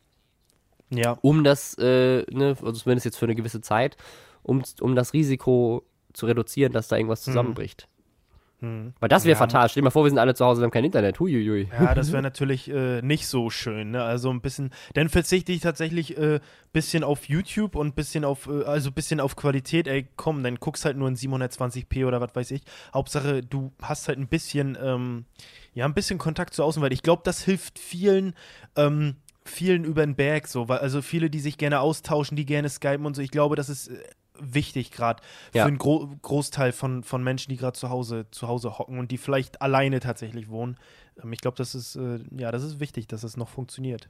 ja. um das, äh, ne, also zumindest jetzt für eine gewisse Zeit, um, um das Risiko zu reduzieren, dass da irgendwas zusammenbricht. Hm. Weil das wäre Ja. fatal. Stell dir mal vor, wir sind alle zu Hause, wir haben kein Internet. Huiuiui. Ja, das wäre (laughs) natürlich äh, nicht so schön. Ne? Also ein bisschen, dann verzichte ich tatsächlich ein äh, bisschen auf YouTube und ein bisschen auf, äh, also ein bisschen auf Qualität. Ey, komm, dann guckst halt nur in 720p oder was weiß ich. Hauptsache, du hast halt ein bisschen, ähm, ja, ein bisschen Kontakt zur Außenwelt. Ich glaube, das hilft vielen, ähm, vielen über den Berg so, weil also viele, die sich gerne austauschen, die gerne skypen und so. Ich glaube, das ist äh, wichtig gerade für Ja. einen Gro Großteil von, von Menschen, die gerade zu Hause zu Hause hocken und die vielleicht alleine tatsächlich wohnen. Ähm, ich glaube, das ist äh, ja, das ist wichtig, dass es noch funktioniert.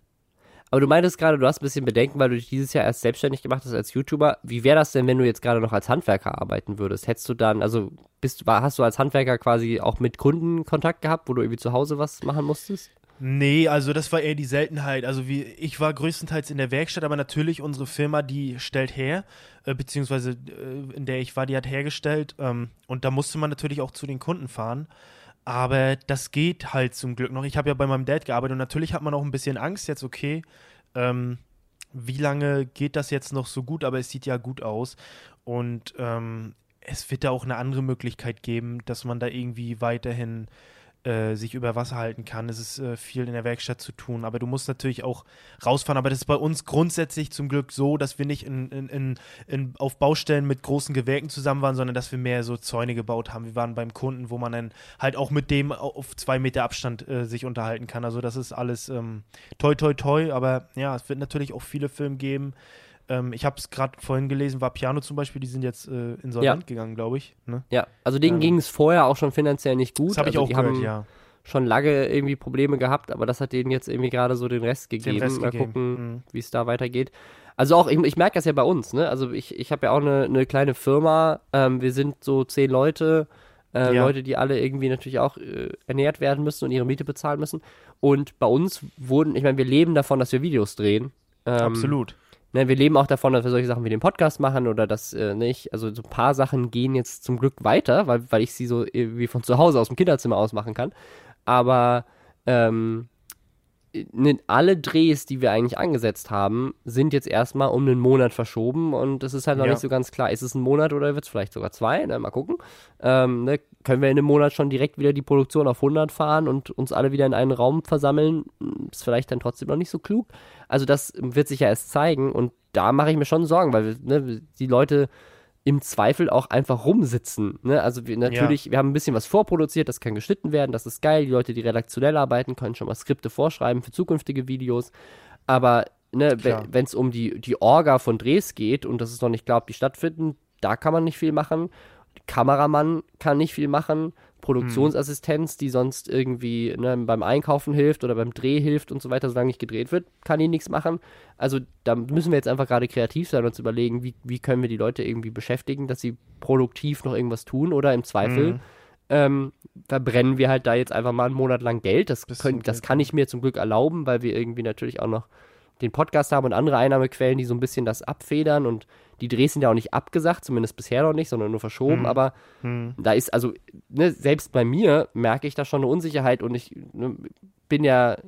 Aber du meintest gerade, du hast ein bisschen Bedenken, weil du dich dieses Jahr erst selbstständig gemacht hast als YouTuber. Wie wäre das denn, wenn du jetzt gerade noch als Handwerker arbeiten würdest? Hättest du dann, also bist, hast du als Handwerker quasi auch mit Kunden Kontakt gehabt, wo du irgendwie zu Hause was machen musstest? Nee, also das war eher die Seltenheit. Also wie, ich war größtenteils in der Werkstatt, aber natürlich unsere Firma, die stellt her, äh, beziehungsweise äh, in der ich war, die hat hergestellt. Ähm, und da musste man natürlich auch zu den Kunden fahren. Aber das geht halt zum Glück noch. Ich habe ja bei meinem Dad gearbeitet und natürlich hat man auch ein bisschen Angst jetzt, okay, ähm, wie lange geht das jetzt noch so gut, aber es sieht ja gut aus. Und ähm, es wird da auch eine andere Möglichkeit geben, dass man da irgendwie weiterhin äh, sich über Wasser halten kann. Es ist äh, viel in der Werkstatt zu tun, aber du musst natürlich auch rausfahren. Aber das ist bei uns grundsätzlich zum Glück so, dass wir nicht in, in, in, in, auf Baustellen mit großen Gewerken zusammen waren, sondern dass wir mehr so Zäune gebaut haben. Wir waren beim Kunden, wo man dann halt auch mit dem auf zwei Meter Abstand äh, sich unterhalten kann. Also das ist alles ähm, toi toi toi, aber ja, es wird natürlich auch viele Filme geben. Ähm, ich habe es gerade vorhin gelesen, war Piano zum Beispiel, die sind jetzt äh, insolvent gegangen, glaube ich. Ne? Ja, also denen Ähm, ging es vorher auch schon finanziell nicht gut. Das habe ich also auch die gehört, haben ja. schon lange irgendwie Probleme gehabt, aber das hat denen jetzt irgendwie gerade so den Rest gegeben. Den Rest Mal gegeben. gucken, Mhm. wie es da weitergeht. Also auch, ich, ich merke das ja bei uns, ne? Also ich, ich habe ja auch eine, eine kleine Firma, ähm, wir sind so zehn Leute, äh, Ja. Leute, die alle irgendwie natürlich auch äh, ernährt werden müssen und ihre Miete bezahlen müssen. Und bei uns wurden, ich meine, wir leben davon, dass wir Videos drehen. Ähm, Absolut. Ne, wir leben auch davon, dass wir solche Sachen wie den Podcast machen oder das äh, nicht. Also so ein paar Sachen gehen jetzt zum Glück weiter, weil, weil ich sie so irgendwie von zu Hause aus dem Kinderzimmer aus machen kann. Aber ähm, alle Drehs, die wir eigentlich angesetzt haben, sind jetzt erstmal um einen Monat verschoben und es ist halt noch Ja. nicht so ganz klar, ist es ein Monat oder wird es vielleicht sogar zwei? Ne, mal gucken. Ähm, ne, können wir in einem Monat schon direkt wieder die Produktion auf 100 fahren und uns alle wieder in einen Raum versammeln? Ist vielleicht dann trotzdem noch nicht so klug. Also das wird sich ja erst zeigen und da mache ich mir schon Sorgen, weil ne, die Leute im Zweifel auch einfach rumsitzen. Ne? Also wir, natürlich, wir haben ein bisschen was vorproduziert, das kann geschnitten werden, das ist geil. Die Leute, die redaktionell arbeiten, können schon mal Skripte vorschreiben für zukünftige Videos. Aber ne, wenn es um die, die Orga von Drehs geht und das ist noch nicht klar, ob die stattfinden, da kann man nicht viel machen. Kameramann kann nicht viel machen. Produktionsassistenz, die sonst irgendwie ne, beim Einkaufen hilft oder beim Dreh hilft und so weiter, solange nicht gedreht wird, kann die nichts machen. Also da müssen wir jetzt einfach gerade kreativ sein und uns überlegen, wie, wie können wir die Leute irgendwie beschäftigen, dass sie produktiv noch irgendwas tun oder im Zweifel Mhm. ähm, verbrennen wir halt da jetzt einfach mal einen Monat lang Geld. Das, können, das kann ich mir zum Glück erlauben, weil wir irgendwie natürlich auch noch den Podcast haben und andere Einnahmequellen, die so ein bisschen das abfedern und die Drehs sind ja auch nicht abgesagt, zumindest bisher noch nicht, sondern nur verschoben, Mhm. aber Hm. da ist also, ne, selbst bei mir merke ich da schon eine Unsicherheit und ich ne, bin ja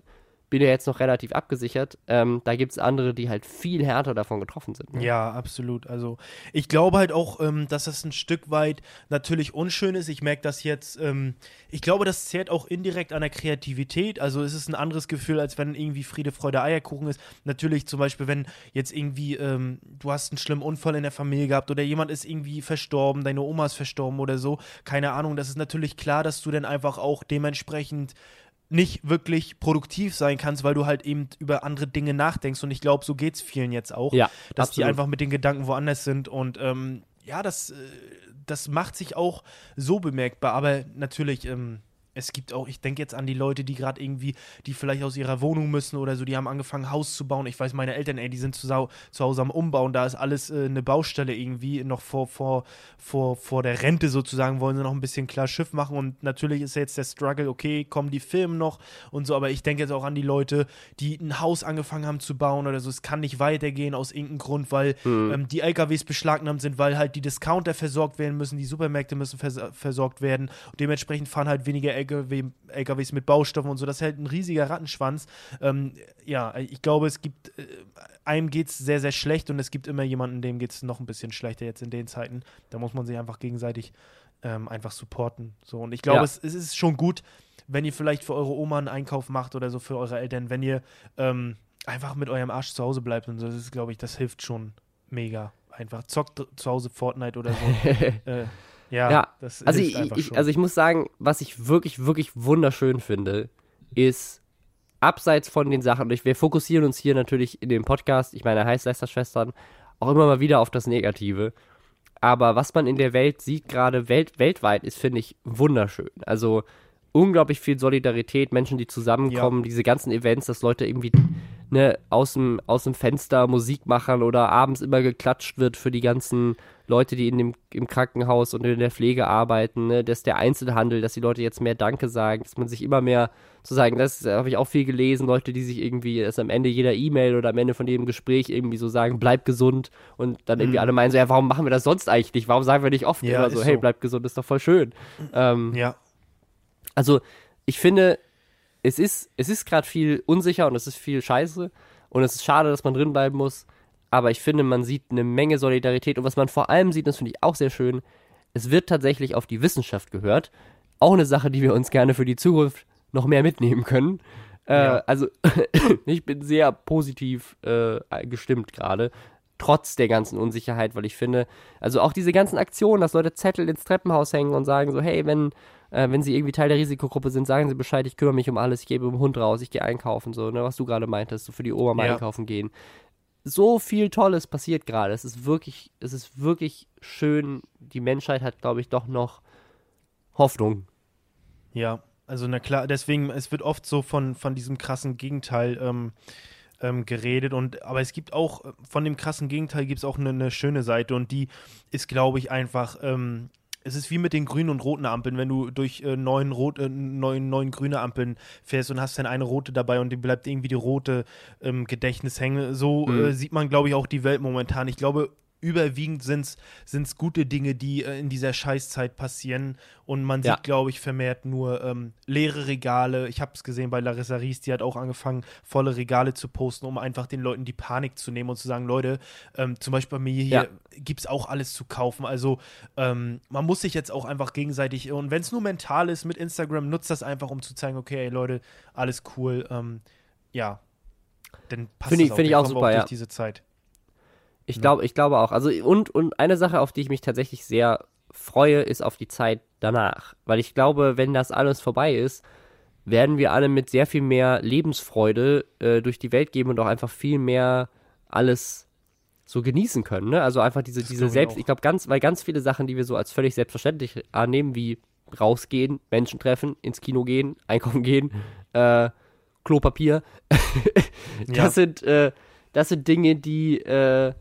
bin ja jetzt noch relativ abgesichert. Ähm, da gibt es andere, die halt viel härter davon getroffen sind. Ne? Ja, absolut. Also ich glaube halt auch, ähm, dass das ein Stück weit natürlich unschön ist. Ich merke das jetzt, ähm, ich glaube, das zehrt auch indirekt an der Kreativität. Also es ist ein anderes Gefühl, als wenn irgendwie Friede, Freude, Eierkuchen ist. Natürlich zum Beispiel, wenn jetzt irgendwie, ähm, du hast einen schlimmen Unfall in der Familie gehabt oder jemand ist irgendwie verstorben, deine Oma ist verstorben oder so. Keine Ahnung, das ist natürlich klar, dass du dann einfach auch dementsprechend nicht wirklich produktiv sein kannst, weil du halt eben über andere Dinge nachdenkst. Und ich glaube, so geht es vielen jetzt auch Ja, dass die absolut. einfach mit den Gedanken woanders sind und ähm, ja, das, äh, das macht sich auch so bemerkbar, aber natürlich, ähm, es gibt auch, ich denke jetzt an die Leute, die gerade irgendwie, die vielleicht aus ihrer Wohnung müssen oder so, die haben angefangen, Haus zu bauen. Ich weiß, meine Eltern, ey, die sind zu, zu Hause am Umbauen, da ist alles äh, eine Baustelle irgendwie, noch vor, vor, vor, vor der Rente sozusagen, wollen sie noch ein bisschen klar Schiff machen. Und natürlich ist jetzt der Struggle, okay, kommen die Filme noch und so, aber ich denke jetzt auch an die Leute, die ein Haus angefangen haben zu bauen oder so, es kann nicht weitergehen aus irgendeinem Grund, weil mhm. ähm, die LKWs beschlagnahmt sind, weil halt die Discounter versorgt werden müssen, die Supermärkte müssen vers versorgt werden. Und dementsprechend fahren halt weniger LKW, LKWs mit Baustoffen und so. Das ist halt ein riesiger Rattenschwanz. Ähm, ja, ich glaube, es gibt, äh, einem geht es sehr, sehr schlecht und es gibt immer jemanden, dem geht es noch ein bisschen schlechter jetzt in den Zeiten. Da muss man sich einfach gegenseitig ähm, einfach supporten. So, und ich glaube, ja. es, es, ist schon gut, wenn ihr vielleicht für eure Oma einen Einkauf macht oder so für eure Eltern, wenn ihr ähm, einfach mit eurem Arsch zu Hause bleibt und so. Das ist, glaube ich, das hilft schon mega. Einfach zockt zu Hause Fortnite oder so. (laughs) äh, ja, ja. also ich, ich, also ich muss sagen, was ich wirklich, wirklich wunderschön finde, ist abseits von den Sachen, wir fokussieren uns hier natürlich in dem Podcast, ich meine, heißt Schwestern, auch immer mal wieder auf das Negative. Aber was man in der Welt sieht, gerade welt, weltweit, ist, finde ich, wunderschön. Also unglaublich viel Solidarität, Menschen, die zusammenkommen, ja. diese ganzen Events, dass Leute irgendwie ne, aus, dem, aus dem Fenster Musik machen oder abends immer geklatscht wird für die ganzen Leute, die in dem, im Krankenhaus und in der Pflege arbeiten, ne, dass der Einzelhandel, dass die Leute jetzt mehr Danke sagen, dass man sich immer mehr zu sagen, das habe ich auch viel gelesen, Leute, die sich irgendwie, dass am Ende jeder E-Mail oder am Ende von jedem Gespräch irgendwie so sagen, bleib gesund und dann irgendwie mhm. alle meinen so, ja, warum machen wir das sonst eigentlich nicht? Warum sagen wir nicht oft ja, immer so, hey, bleib gesund, ist doch voll schön. Ähm, ja. Also, ich finde, es ist, es ist gerade viel unsicher und es ist viel Scheiße und es ist schade, dass man drin bleiben muss aber ich finde, man sieht eine Menge Solidarität und was man vor allem sieht, das finde ich auch sehr schön, es wird tatsächlich auf die Wissenschaft gehört. Auch eine Sache, die wir uns gerne für die Zukunft noch mehr mitnehmen können. Äh, ja. Also (laughs) ich bin sehr positiv äh, gestimmt gerade, trotz der ganzen Unsicherheit, weil ich finde, also auch diese ganzen Aktionen, dass Leute Zettel ins Treppenhaus hängen und sagen so, hey, wenn, äh, wenn sie irgendwie Teil der Risikogruppe sind, sagen sie Bescheid, ich kümmere mich um alles, ich gebe dem Hund raus, ich gehe einkaufen, so, ne, was du gerade meintest, so für die Oma mal ja. einkaufen gehen so viel Tolles passiert gerade. Es ist wirklich, es ist wirklich schön. Die Menschheit hat, glaube ich, doch noch Hoffnung. Ja, also na klar, deswegen, es wird oft so von, von diesem krassen Gegenteil ähm, ähm, geredet. Und, aber es gibt auch, von dem krassen Gegenteil gibt es auch eine, eine, schöne Seite und die ist, glaube ich, einfach ähm, es ist wie mit den grünen und roten Ampeln, wenn du durch äh, neun, rot, äh, neun, neun grüne Ampeln fährst und hast dann eine rote dabei und die bleibt irgendwie die rote im ähm, Gedächtnis hängen. So mhm. äh, sieht man, glaube ich, auch die Welt momentan. Ich glaube, überwiegend sind es gute Dinge, die äh, in dieser Scheißzeit passieren. Und man sieht, ja. glaube ich, vermehrt nur ähm, leere Regale. Ich habe es gesehen bei Larissa Ries, die hat auch angefangen, volle Regale zu posten, um einfach den Leuten die Panik zu nehmen und zu sagen, Leute, ähm, zum Beispiel bei mir hier ja. gibt es auch alles zu kaufen. Also ähm, man muss sich jetzt auch einfach gegenseitig, und wenn es nur mental ist mit Instagram, nutzt das einfach, um zu zeigen, okay, ey, Leute, alles cool. Ähm, ja, dann passt Finde ich, find ich auch super, ja. durch diese Zeit. Ich glaube, ich glaube auch. Also und und eine Sache, auf die ich mich tatsächlich sehr freue, ist auf die Zeit danach, weil ich glaube, wenn das alles vorbei ist, werden wir alle mit sehr viel mehr Lebensfreude äh, durch die Welt gehen und auch einfach viel mehr alles so genießen können. Ne? Also einfach diese, diese selbst, ich glaube ganz, weil ganz viele Sachen, die wir so als völlig selbstverständlich annehmen, wie rausgehen, Menschen treffen, ins Kino gehen, (laughs) einkaufen gehen, äh, Klopapier, (laughs) das ja. sind, äh, das sind Dinge, die, äh,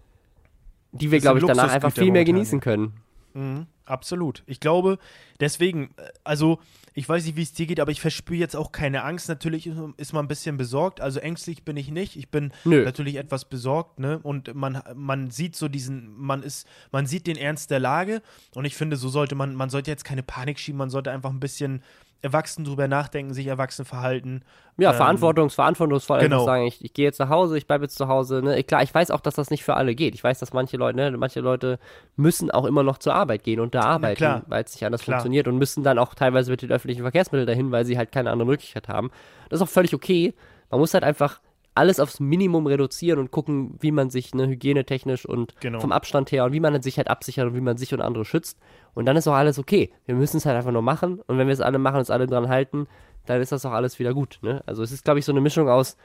die wir, glaube ich, danach einfach viel mehr genießen können. Mhm, absolut. Ich glaube, deswegen, äh, also ich weiß nicht, wie es dir geht, aber ich verspüre jetzt auch keine Angst. Natürlich ist man ein bisschen besorgt. Also ängstlich bin ich nicht. Ich bin Nö. natürlich etwas besorgt, ne? Und man, man sieht so diesen, man ist, man sieht den Ernst der Lage. Und ich finde, so sollte man, man sollte jetzt keine Panik schieben, man sollte einfach ein bisschen erwachsen drüber nachdenken, sich erwachsen verhalten. Ja, ähm, verantwortungs verantwortungsvoll genau. sagen, ich, ich gehe jetzt nach Hause, ich bleibe jetzt zu Hause. Ne? Klar, ich weiß auch, dass das nicht für alle geht. Ich weiß, dass manche Leute, ne, manche Leute müssen auch immer noch zur Arbeit gehen und da arbeiten, weil es nicht anders klar. funktioniert und müssen dann auch teilweise mit den öffentlichen Verkehrsmitteln dahin, weil sie halt keine andere Möglichkeit haben. Das ist auch völlig okay. Man muss halt einfach alles aufs Minimum reduzieren und gucken, wie man sich ne, hygienetechnisch und genau. vom Abstand her und wie man sich halt absichert und wie man sich und andere schützt. Und dann ist auch alles okay. Wir müssen es halt einfach nur machen. Und wenn wir es alle machen und uns alle dran halten, dann ist das auch alles wieder gut. Ne? Also es ist, glaube ich, so eine Mischung aus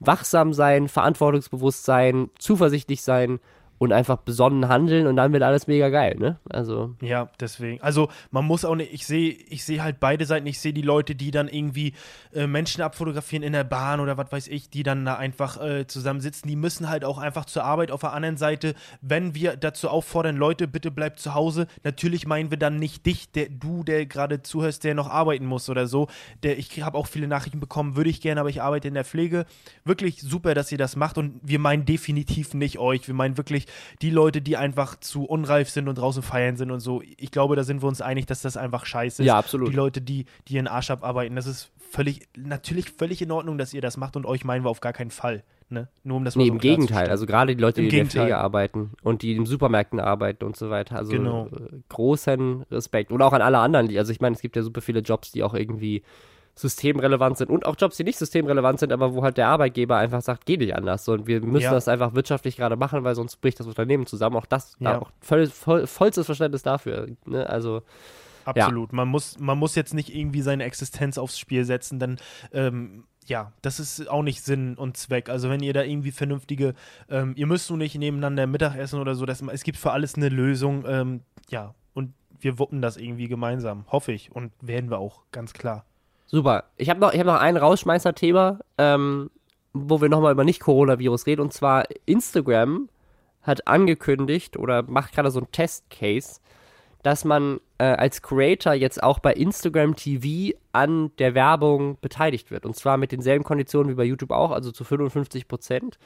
wachsam sein, verantwortungsbewusst sein, zuversichtlich sein und einfach besonnen handeln und dann wird alles mega geil, ne? Also. Ja, deswegen. Also man muss auch nicht, ich sehe, ich sehe halt beide Seiten. Ich sehe die Leute, die dann irgendwie äh, Menschen abfotografieren in der Bahn oder was weiß ich, die dann da einfach äh, zusammensitzen. Die müssen halt auch einfach zur Arbeit. Auf der anderen Seite, wenn wir dazu auffordern, Leute, bitte bleibt zu Hause, natürlich meinen wir dann nicht dich, der du, der gerade zuhörst, der noch arbeiten muss oder so. Der, ich habe auch viele Nachrichten bekommen, würde ich gerne, aber ich arbeite in der Pflege. Wirklich super, dass ihr das macht und wir meinen definitiv nicht euch. Wir meinen wirklich die Leute, die einfach zu unreif sind und draußen feiern sind und so. Ich glaube, da sind wir uns einig, dass das einfach scheiße ist. Ja, absolut. Die Leute, die, die ihren Arsch abarbeiten, das ist völlig, natürlich völlig in Ordnung, dass ihr das macht und euch meinen wir auf gar keinen Fall. Ne? Nur um das nee, mal so im Gegenteil. Also gerade die Leute, Im die in der. Pflege arbeiten und die in Supermärkten arbeiten und so weiter. Also Genau. äh, großen Respekt. Und auch an alle anderen. Also ich meine, es gibt ja super viele Jobs, die auch irgendwie systemrelevant sind und auch Jobs, die nicht systemrelevant sind, aber wo halt der Arbeitgeber einfach sagt, geht nicht anders. So, und wir müssen Ja. das einfach wirtschaftlich gerade machen, weil sonst bricht das Unternehmen zusammen. Auch das, da Ja. auch voll, voll, vollstes Verständnis dafür. Ne? Also Absolut. Man, muss, man muss jetzt nicht irgendwie seine Existenz aufs Spiel setzen, dann ähm, ja, das ist auch nicht Sinn und Zweck. Also wenn ihr da irgendwie vernünftige, ähm, ihr müsst nur nicht nebeneinander Mittagessen oder so, das, es gibt für alles eine Lösung, ähm, ja, und wir wuppen das irgendwie gemeinsam, hoffe ich und werden wir auch, ganz klar. Super. Ich habe noch, hab noch ein Rausschmeißer-Thema, ähm, wo wir nochmal über nicht-Coronavirus reden. Und zwar Instagram hat angekündigt oder macht gerade so einen Testcase, dass man äh, als Creator jetzt auch bei Instagram TV an der Werbung beteiligt wird. Und zwar mit denselben Konditionen wie bei YouTube auch, also zu 55 Prozent.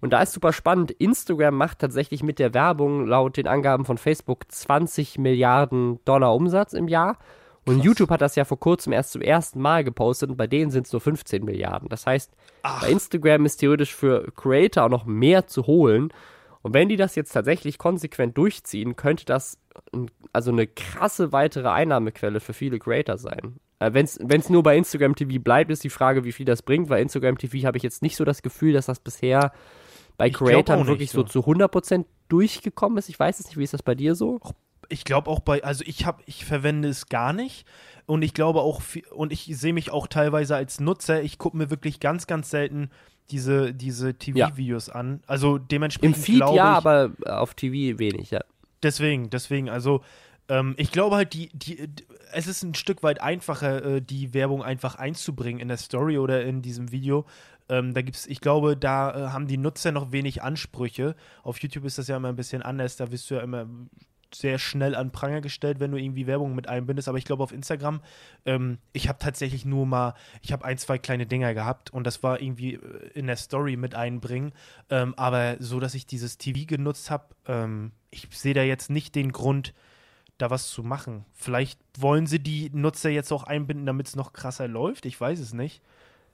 Und da ist super spannend. Instagram macht tatsächlich mit der Werbung laut den Angaben von Facebook 20 Milliarden Dollar Umsatz im Jahr. Und YouTube hat das ja vor kurzem erst zum ersten Mal gepostet und bei denen sind es nur 15 Milliarden. Das heißt, bei Instagram ist theoretisch für Creator auch noch mehr zu holen. Und wenn die das jetzt tatsächlich konsequent durchziehen, könnte das also eine krasse weitere Einnahmequelle für viele Creator sein. Äh, Wenn es nur bei Instagram TV bleibt, ist die Frage, wie viel das bringt, weil Instagram TV habe ich jetzt nicht so das Gefühl, dass das bisher bei auch nicht wirklich so so. zu 100% durchgekommen ist. Ich weiß es nicht, wie ist das bei dir so? Ich glaube auch bei, also ich habe, ich verwende es gar nicht und ich glaube auch, und ich sehe mich auch teilweise als Nutzer, ich gucke mir wirklich ganz, ganz selten diese, diese TV-Videos an. Also Im dementsprechend Feed glaube ja, ich, aber auf TV wenig, ja. Deswegen, deswegen, also ähm, ich glaube halt, die, die, es ist ein Stück weit einfacher, äh, die Werbung einfach einzubringen in der Story oder in diesem Video. Ähm, da gibt's, ich glaube, da äh, haben die Nutzer noch wenig Ansprüche. Auf YouTube ist das ja immer ein bisschen anders, da wirst du ja immer sehr schnell an Pranger gestellt, wenn du irgendwie Werbung mit einbindest. Aber ich glaube auf Instagram, ähm, ich habe tatsächlich nur mal, ich habe ein, zwei kleine Dinger gehabt und das war irgendwie äh, in der Story mit einbringen. Ähm, aber so, dass ich dieses TV genutzt habe, ähm, ich sehe da jetzt nicht den Grund, da was zu machen. Vielleicht wollen sie die Nutzer jetzt auch einbinden, damit es noch krasser läuft. Ich weiß es nicht.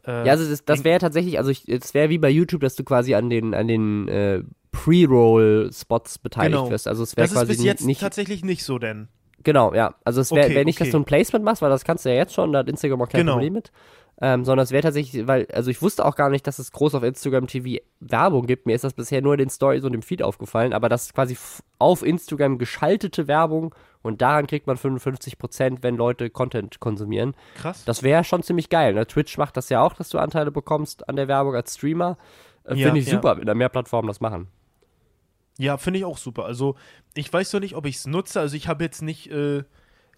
Ja, also das, das wäre tatsächlich, also es wäre wie bei YouTube, dass du quasi an den, an den äh, Pre-Roll-Spots beteiligt Genau. wirst. Also es wäre das ist quasi bis jetzt nicht. tatsächlich nicht so, denn. Genau, ja. Also es wäre Okay, wär nicht, dass okay. du ein Placement machst, weil das kannst du ja jetzt schon, da hat Instagram auch kein Genau. Problem mit. Ähm, sondern es wäre tatsächlich, weil, also ich wusste auch gar nicht, dass es groß auf Instagram TV Werbung gibt. Mir ist das bisher nur in den Stories und im Feed aufgefallen, aber das ist quasi auf Instagram geschaltete Werbung und daran kriegt man 55%, wenn Leute Content konsumieren. Krass. Das wäre schon ziemlich geil. Ne? Twitch macht das ja auch, dass du Anteile bekommst an der Werbung als Streamer. Äh, Ja, Finde ich ja. super, wenn da mehr Plattformen das machen. Ja, finde ich auch super. Also, ich weiß doch nicht, ob ich es nutze. Also, ich habe jetzt nicht, äh,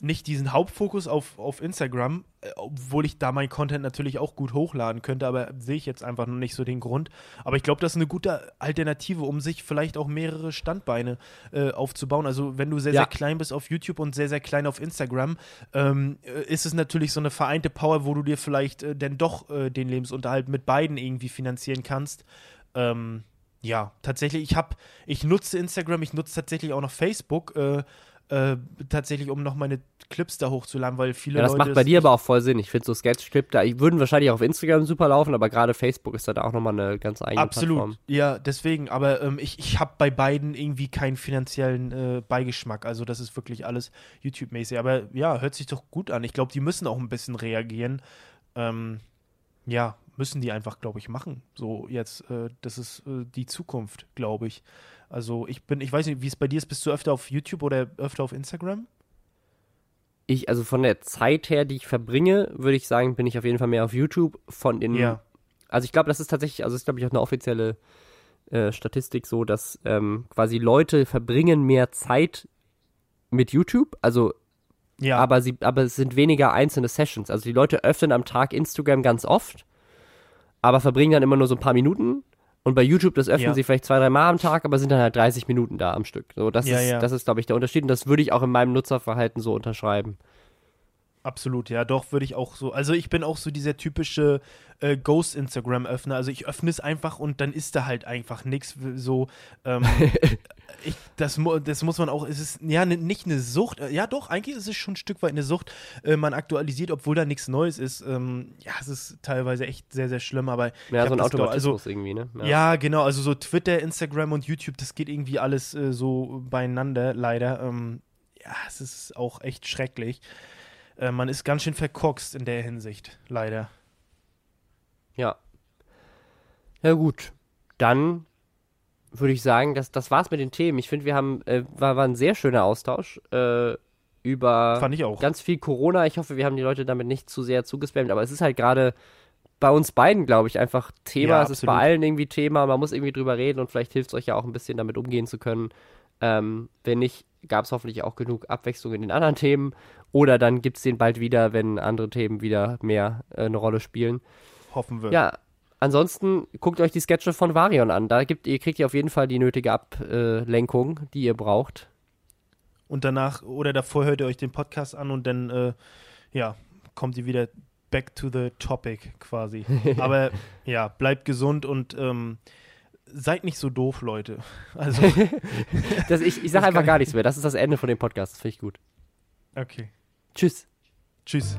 nicht diesen Hauptfokus auf, auf Instagram, äh, obwohl ich da mein Content natürlich auch gut hochladen könnte, aber sehe ich jetzt einfach noch nicht so den Grund. Aber ich glaube, das ist eine gute Alternative, um sich vielleicht auch mehrere Standbeine äh, aufzubauen. Also, wenn du sehr, Ja. sehr klein bist auf YouTube und sehr, sehr klein auf Instagram, ähm, äh, ist es natürlich so eine vereinte Power, wo du dir vielleicht äh, denn doch äh, den Lebensunterhalt mit beiden irgendwie finanzieren kannst. Ähm, ja, tatsächlich, ich habe, ich nutze Instagram, ich nutze tatsächlich auch noch Facebook, äh, äh, tatsächlich, um noch meine Clips da hochzuladen, weil viele Ja, das Leute macht bei dir aber auch voll Sinn. Ich finde so Sketch-Clip, da würden wahrscheinlich auch auf Instagram super laufen, aber gerade Facebook ist da auch nochmal eine ganz eigene Absolut, Plattform. ja, deswegen, aber ähm, ich, ich habe bei beiden irgendwie keinen finanziellen äh, Beigeschmack, also das ist wirklich alles YouTube-mäßig, aber ja, hört sich doch gut an. Ich glaube, die müssen auch ein bisschen reagieren. Ähm, ja, müssen die einfach, glaube ich, machen. So jetzt, äh, das ist äh, die Zukunft, glaube ich. Also ich bin, ich weiß nicht, wie es bei dir ist, bist du öfter auf YouTube oder öfter auf Instagram? Ich, also von der Zeit her, die ich verbringe, würde ich sagen, bin ich auf jeden Fall mehr auf YouTube. Von den, Ja. also ich glaube, das ist tatsächlich, also ist glaube ich auch eine offizielle äh, Statistik so, dass ähm, quasi Leute verbringen mehr Zeit mit YouTube, also Ja, aber sie, aber es sind weniger einzelne Sessions. Also die Leute öffnen am Tag Instagram ganz oft, aber verbringen dann immer nur so ein paar Minuten. Und bei YouTube, das öffnen Ja. sie vielleicht zwei, drei Mal am Tag, aber sind dann halt 30 Minuten da am Stück. So, das Ja, ist, ja. das ist, glaube ich, der Unterschied. Und das würde ich auch in meinem Nutzerverhalten so unterschreiben. Absolut, ja, doch, würde ich auch so. Also ich bin auch so dieser typische äh, Ghost-Instagram-Öffner. Also ich öffne es einfach und dann ist da halt einfach nichts. So, ähm, (laughs) ich, das, das muss man auch, es ist ja ne, nicht eine Sucht. Äh, Ja, doch, eigentlich ist es schon ein Stück weit eine Sucht. Äh, man aktualisiert, obwohl da nichts Neues ist. Ähm, ja, es ist teilweise echt sehr, sehr schlimm, aber Ja, so ein glaub- Automatismus also, irgendwie, ne? ja. genau. Also so Twitter, Instagram und YouTube, das geht irgendwie alles äh, so beieinander, leider. Ähm, ja, es ist auch echt schrecklich. Äh, man ist ganz schön verkorkst in der Hinsicht, leider. Ja. Ja, gut. Dann würde ich sagen, das, das war's mit den Themen. Ich finde, wir haben, äh, war, war ein sehr schöner Austausch äh, über Fand ich auch. ganz viel Corona. Ich hoffe, wir haben die Leute damit nicht zu sehr zugespammt, aber es ist halt gerade bei uns beiden, glaube ich, einfach Thema. Ja, es ist bei allen irgendwie Thema. Man muss irgendwie drüber reden und vielleicht hilft es euch ja auch ein bisschen damit umgehen zu können. Ähm, wenn nicht, gab es hoffentlich auch genug Abwechslung in den anderen Themen. Oder dann gibt es den bald wieder, wenn andere Themen wieder mehr äh, eine Rolle spielen. Hoffen wir. Ja, ansonsten guckt euch die Sketche von Varion an. Da gibt, ihr kriegt ihr auf jeden Fall die nötige Ablenkung, die ihr braucht. Und danach oder davor hört ihr euch den Podcast an und dann, äh, ja, kommt ihr wieder back to the topic quasi. (laughs) Aber ja, bleibt gesund und ähm, seid nicht so doof, Leute. (laughs) Also, (laughs) Das, ich ich sage einfach gar nichts mehr. Das ist das Ende von dem Podcast. Das finde ich gut. okay. Tschüss. Tschüss.